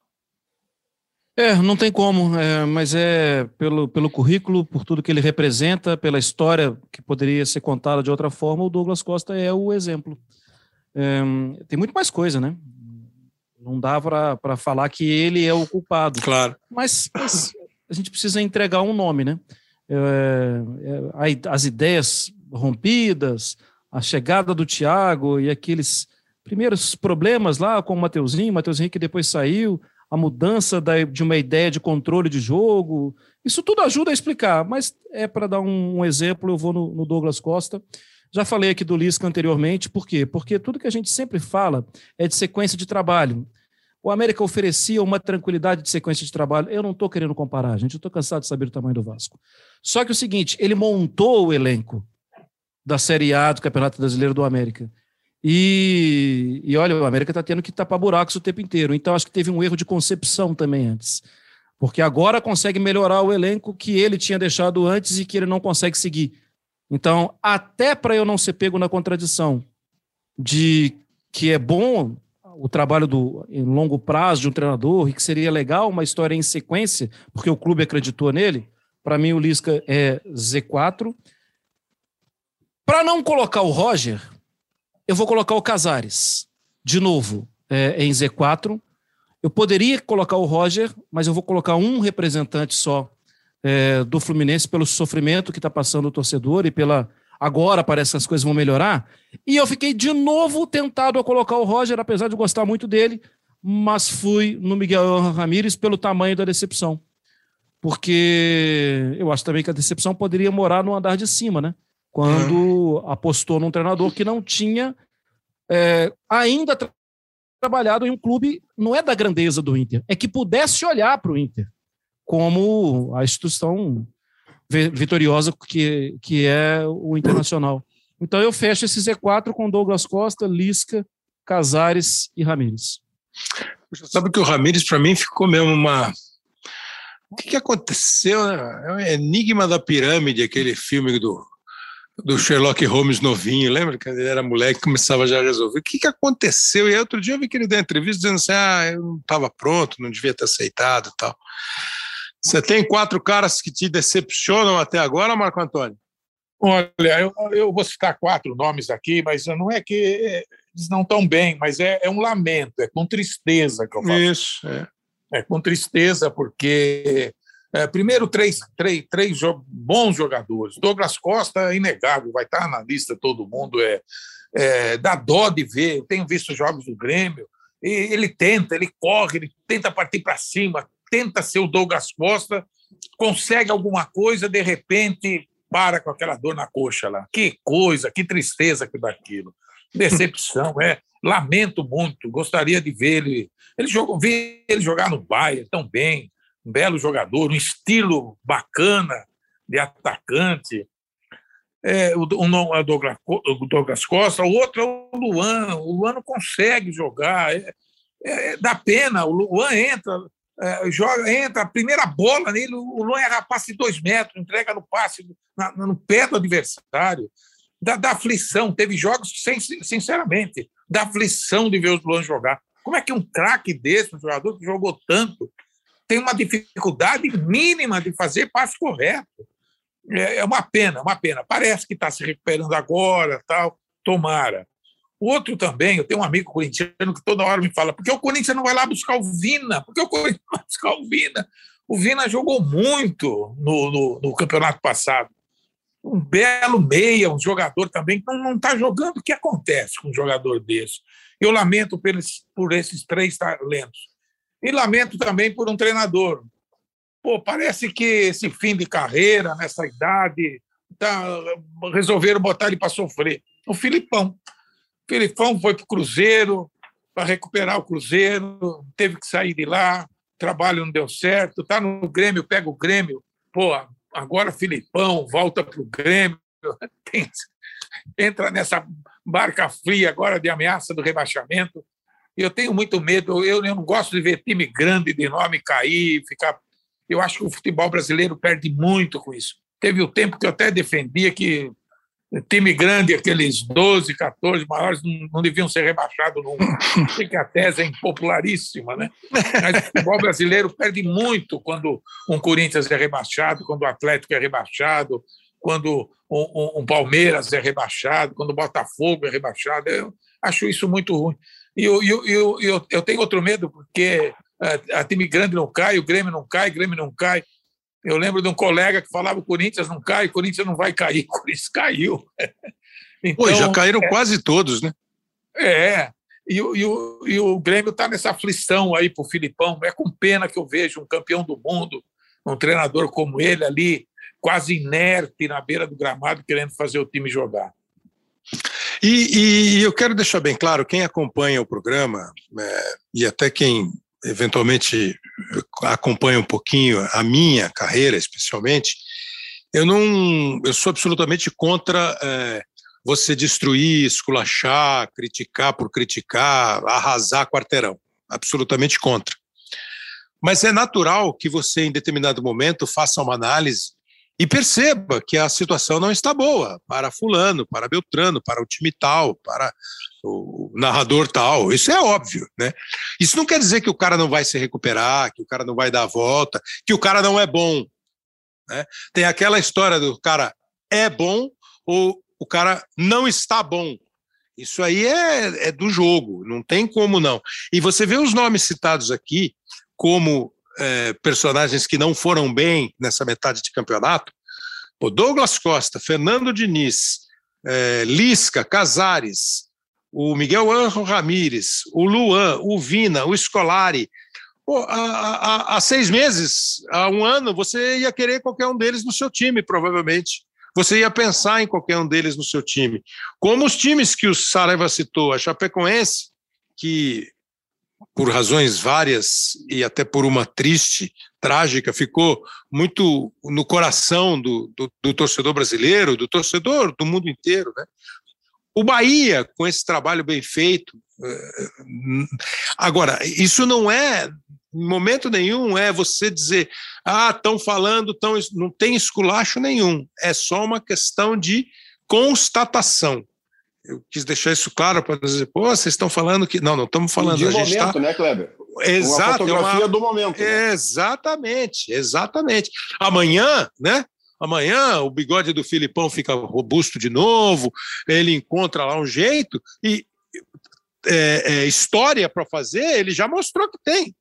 É, não tem como, é, mas é pelo, pelo currículo, por tudo que ele representa, pela história que poderia ser contada de outra forma, o Douglas Costa é o exemplo tem muito mais coisa, né? Não dá para falar que ele é o culpado. Claro. Mas, mas a gente precisa entregar um nome, né? É, as ideias rompidas, a chegada do Thiago e aqueles primeiros problemas lá com o Mateuzinho, Matheus Henrique depois saiu, a mudança da, de uma ideia de controle de jogo, isso tudo ajuda a explicar, mas é para dar um, um, exemplo, eu vou no, no Douglas Costa. Já falei aqui do Lisca anteriormente, por quê? Porque tudo que a gente sempre fala é de sequência de trabalho. O América oferecia uma tranquilidade de sequência de trabalho. Eu não estou querendo comparar, gente. Eu estou cansado de saber o tamanho do Vasco. Só que o seguinte, ele montou o elenco da Série A do Campeonato Brasileiro do América. E, e olha, o América está tendo que tapar buracos o tempo inteiro. Então, acho que teve um erro de concepção também antes. Porque agora consegue melhorar o elenco que ele tinha deixado antes e que ele não consegue seguir. Então, até para eu não ser pego na contradição de que é bom o trabalho do, em longo prazo de um treinador e que seria legal uma história em sequência, porque o clube acreditou nele, para mim o Lisca é Z4. Para não colocar o Roger, eu vou colocar o Casares, de novo, é, em Z4. Eu poderia colocar o Roger, mas eu vou colocar um representante só é, do Fluminense pelo sofrimento que está passando o torcedor e pela. Agora parece que as coisas vão melhorar. E eu fiquei de novo tentado a colocar o Roger, apesar de gostar muito dele, mas fui no Miguel Ramírez pelo tamanho da decepção. Porque eu acho também que a decepção poderia morar no andar de cima, né? Quando uhum. apostou num treinador que não tinha é, ainda tra trabalhado em um clube, não é da grandeza do Inter, é que pudesse olhar para o Inter como a instituição vitoriosa que, que é o Internacional. Então eu fecho esse Z4 com Douglas Costa, Lisca, Casares e Ramires. Sabe que o Ramires, para mim, ficou mesmo uma. O que, que aconteceu? É um enigma da pirâmide, aquele filme do, do Sherlock Holmes novinho, lembra? Que ele era moleque começava já a resolver. O que, que aconteceu? E aí, outro dia eu vi que ele deu entrevista dizendo assim: ah, eu não estava pronto, não devia ter aceitado tal. Você tem quatro caras que te decepcionam até agora, Marco Antônio? Olha, eu, eu vou citar quatro nomes aqui, mas não é que eles não estão bem, mas é, é, um lamento, é com tristeza que eu falo. Isso, é. É com tristeza, porque é, primeiro, três, três, três jo bons jogadores. Douglas Costa, inegável, vai estar na lista todo mundo. É, é, dá dó de ver. Eu tenho visto jogos do Grêmio. E ele tenta, ele corre, ele tenta partir para cima, tenta ser o Douglas Costa, consegue alguma coisa, de repente para com aquela dor na coxa lá. Que coisa, que tristeza que daquilo. Decepção, é. Lamento muito, gostaria de ver ele. Ele jogou, ver ele jogar no Bayern tão bem, um belo jogador, um estilo bacana de atacante. É, o, o, o Douglas Costa, o outro é o Luan. O Luan não consegue jogar. É, é, é dá pena. O Luan entra, é, joga, entra, a primeira bola nele, o Luan erra passe de dois metros, entrega no passe na, no pé do adversário. Dá, dá aflição. Teve jogos, sem, sinceramente, dá aflição de ver o Luan jogar. Como é que um craque desse, um jogador que jogou tanto, tem uma dificuldade mínima de fazer passe correto? É, é uma pena, uma pena. Parece que está se recuperando agora, tal. Tomara. Outro também, eu tenho um amigo corintiano que toda hora me fala: por que o Corinthians não vai lá buscar o Vina? Por que o Corinthians não vai buscar o Vina? O Vina jogou muito no, no, no campeonato passado. Um belo meia, um jogador também que não está jogando. O que acontece com um jogador desse? Eu lamento por, por esses três talentos. E lamento também por um treinador. Pô, parece que esse fim de carreira, nessa idade, tá, resolveram botar ele para sofrer. O Filipão. Felipão foi para o Cruzeiro para recuperar o Cruzeiro, teve que sair de lá, trabalho não deu certo, está no Grêmio, pega o Grêmio, pô, agora Filipão volta para o Grêmio, entra nessa barca fria agora de ameaça do rebaixamento. Eu tenho muito medo, eu, eu não gosto de ver time grande de nome cair, ficar. Eu acho que o futebol brasileiro perde muito com isso. Teve o tempo que eu até defendia que time grande, aqueles 12, 14 maiores, não, não deviam ser rebaixados nunca. Sei que a tese é impopularíssima, né? Mas o futebol brasileiro perde muito quando um Corinthians é rebaixado, quando o Atlético é rebaixado, quando um, um, um Palmeiras é rebaixado, quando o Botafogo é rebaixado. Eu acho isso muito ruim. E eu, eu, eu, eu, eu tenho outro medo, porque a, eh, a time grande não cai, o Grêmio não cai, o Grêmio não cai. Eu lembro de um colega que falava: o Corinthians não cai, o Corinthians não vai cair, o Corinthians caiu. Então, Pô, já caíram é, quase todos, né? É, e, e, o, e o Grêmio está nessa aflição aí para o Filipão. É com pena que eu vejo um campeão do mundo, um treinador como ele ali, quase inerte na beira do gramado, querendo fazer o time jogar. E, e eu quero deixar bem claro: quem acompanha o programa, é, e até quem eventualmente acompanha um pouquinho a minha carreira, especialmente, eu não, eu sou absolutamente contra é, você destruir, esculachar, criticar por criticar, arrasar quarteirão, absolutamente contra. Mas é natural que você, em determinado momento, faça uma análise e perceba que a situação não está boa para fulano, para Beltrano, para o time tal, para o narrador tal. Isso é óbvio, né? Isso não quer dizer que o cara não vai se recuperar, que o cara não vai dar a volta, que o cara não é bom. Né? Tem aquela história do cara é bom ou o cara não está bom. Isso aí é, é do jogo, não tem como não. E você vê os nomes citados aqui como é, personagens que não foram bem nessa metade de campeonato. O Douglas Costa, Fernando Diniz, é, Lisca, Casares, o Miguel Anjo Ramírez, o Luan, o Vina, o Scolari. Pô, há, há, há, seis meses, há um ano, você ia querer qualquer um deles no seu time, provavelmente. Você ia pensar em qualquer um deles no seu time. Como os times que o Saraiva citou, a Chapecoense, que por razões várias e até por uma triste, trágica, ficou muito no coração do, do, do torcedor brasileiro, do torcedor do mundo inteiro. Né? O Bahia, com esse trabalho bem feito. Eh, agora, isso não é, em momento nenhum, é você dizer, ah, estão falando, tão, não tem esculacho nenhum. É só uma questão de constatação. Eu quis deixar isso claro para dizer, pô, vocês estão falando que. Não, não estamos falando. De a gente momento, tá... né, Kleber? Exato. Uma fotografia é uma... do momento. Né? Exatamente, exatamente. Amanhã, né? Amanhã o bigode do Filipão fica robusto de novo, ele encontra lá um jeito e é, é, história para fazer, ele já mostrou que tem.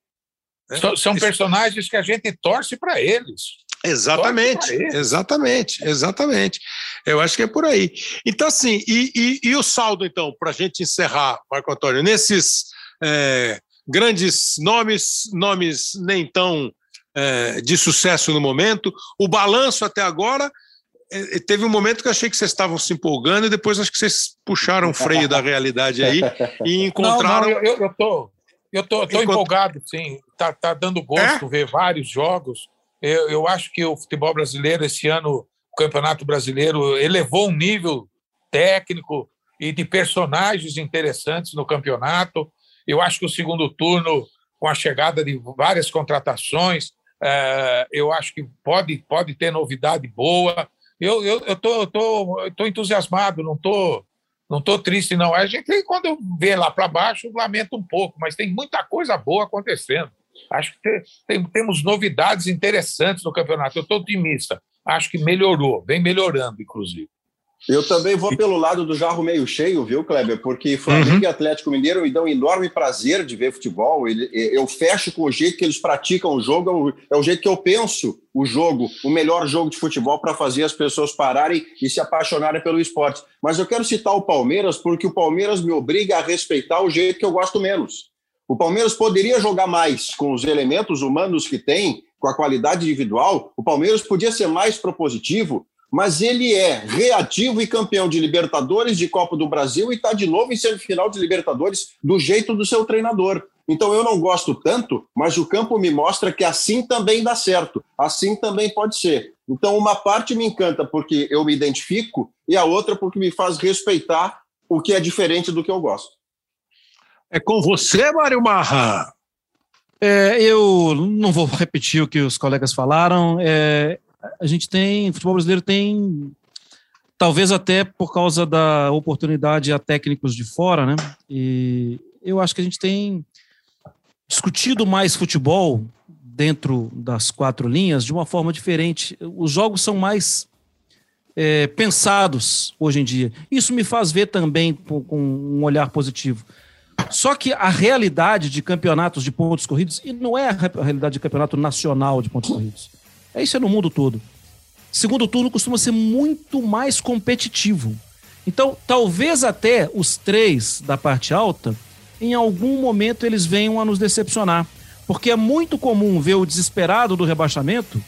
Né? São, são personagens que a gente torce para eles. Exatamente, exatamente, exatamente. Eu acho que é por aí. Então, assim, e, e, e o saldo, então, para a gente encerrar, Marco Antônio, nesses é, grandes nomes, nomes nem tão é, de sucesso no momento. O balanço até agora é, é, teve um momento que eu achei que vocês estavam se empolgando e depois acho que vocês puxaram o freio da realidade aí e encontraram. Não, não, eu, eu tô, eu tô, tô Encont... empolgado, sim. Tá, tá dando gosto é? ver vários jogos. Eu, eu acho que o futebol brasileiro esse ano, o Campeonato Brasileiro elevou um nível técnico e de personagens interessantes no campeonato. Eu acho que o segundo turno, com a chegada de várias contratações, é, eu acho que pode, pode ter novidade boa. Eu estou eu, tô, eu tô, eu tô entusiasmado, não estou não tô triste, não. A gente, quando eu vê lá para baixo, lamenta um pouco, mas tem muita coisa boa acontecendo. Acho que tem, tem, temos novidades interessantes no campeonato. Eu estou otimista. Acho que melhorou, vem melhorando, inclusive. Eu também vou pelo lado do jarro meio cheio, viu, Kleber? Porque Flamengo uhum. e Atlético Mineiro me dão um enorme prazer de ver futebol. Eu fecho com o jeito que eles praticam o jogo, é o jeito que eu penso o jogo, o melhor jogo de futebol para fazer as pessoas pararem e se apaixonarem pelo esporte. Mas eu quero citar o Palmeiras porque o Palmeiras me obriga a respeitar o jeito que eu gosto menos. O Palmeiras poderia jogar mais com os elementos humanos que tem, com a qualidade individual. O Palmeiras podia ser mais propositivo, mas ele é reativo e campeão de Libertadores, de Copa do Brasil e está de novo em semifinal de Libertadores do jeito do seu treinador. Então eu não gosto tanto, mas o campo me mostra que assim também dá certo, assim também pode ser. Então uma parte me encanta porque eu me identifico e a outra porque me faz respeitar o que é diferente do que eu gosto. É com você, Mário Marra. É, eu não vou repetir o que os colegas falaram. É, a gente tem, o futebol brasileiro tem, talvez até por causa da oportunidade a técnicos de fora, né? E eu acho que a gente tem discutido mais futebol dentro das quatro linhas de uma forma diferente. Os jogos são mais é, pensados hoje em dia. Isso me faz ver também com, com um olhar positivo. Só que a realidade de campeonatos de pontos corridos, e não é a realidade de campeonato nacional de pontos corridos, é isso é no mundo todo. Segundo turno costuma ser muito mais competitivo. Então, talvez até os três da parte alta, em algum momento eles venham a nos decepcionar. Porque é muito comum ver o desesperado do rebaixamento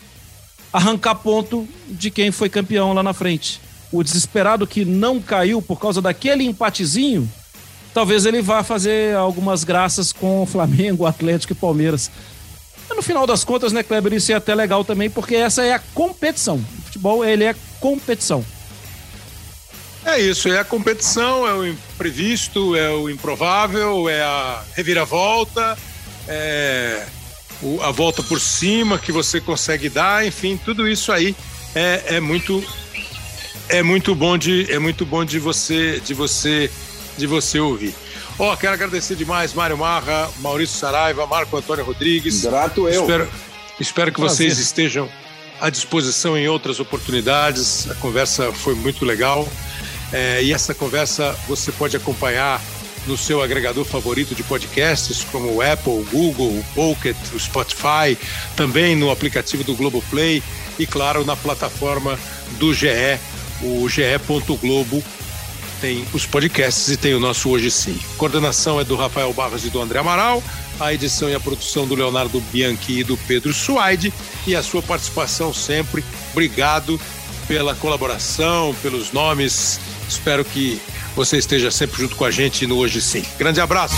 arrancar ponto de quem foi campeão lá na frente. O desesperado que não caiu por causa daquele empatezinho, talvez ele vá fazer algumas graças com o Flamengo, Atlético e Palmeiras no final das contas, né, Kleber, isso é até legal também, porque essa é a competição. O futebol, ele é competição. É isso, é a competição, é o imprevisto, é o improvável, é a reviravolta, é a volta por cima que você consegue dar, enfim, tudo isso aí é, é muito é muito bom de é muito bom de você de você de você ouvir. Ó, oh, quero agradecer demais Mário Marra, Maurício Saraiva, Marco Antônio Rodrigues. Grato eu. Espero, espero que Prazer. vocês estejam à disposição em outras oportunidades. A conversa foi muito legal. É, e essa conversa você pode acompanhar no seu agregador favorito de podcasts, como o Apple, o Google, o Pocket, o Spotify, também no aplicativo do Globoplay e, claro, na plataforma do GE, o ge.globo tem os podcasts e tem o nosso Hoje Sim. A coordenação é do Rafael Barros e do André Amaral, a edição e a produção do Leonardo Bianchi e do Pedro Suaide e a sua participação sempre. Obrigado pela colaboração, pelos nomes. Espero que você esteja sempre junto com a gente no Hoje Sim. Grande abraço!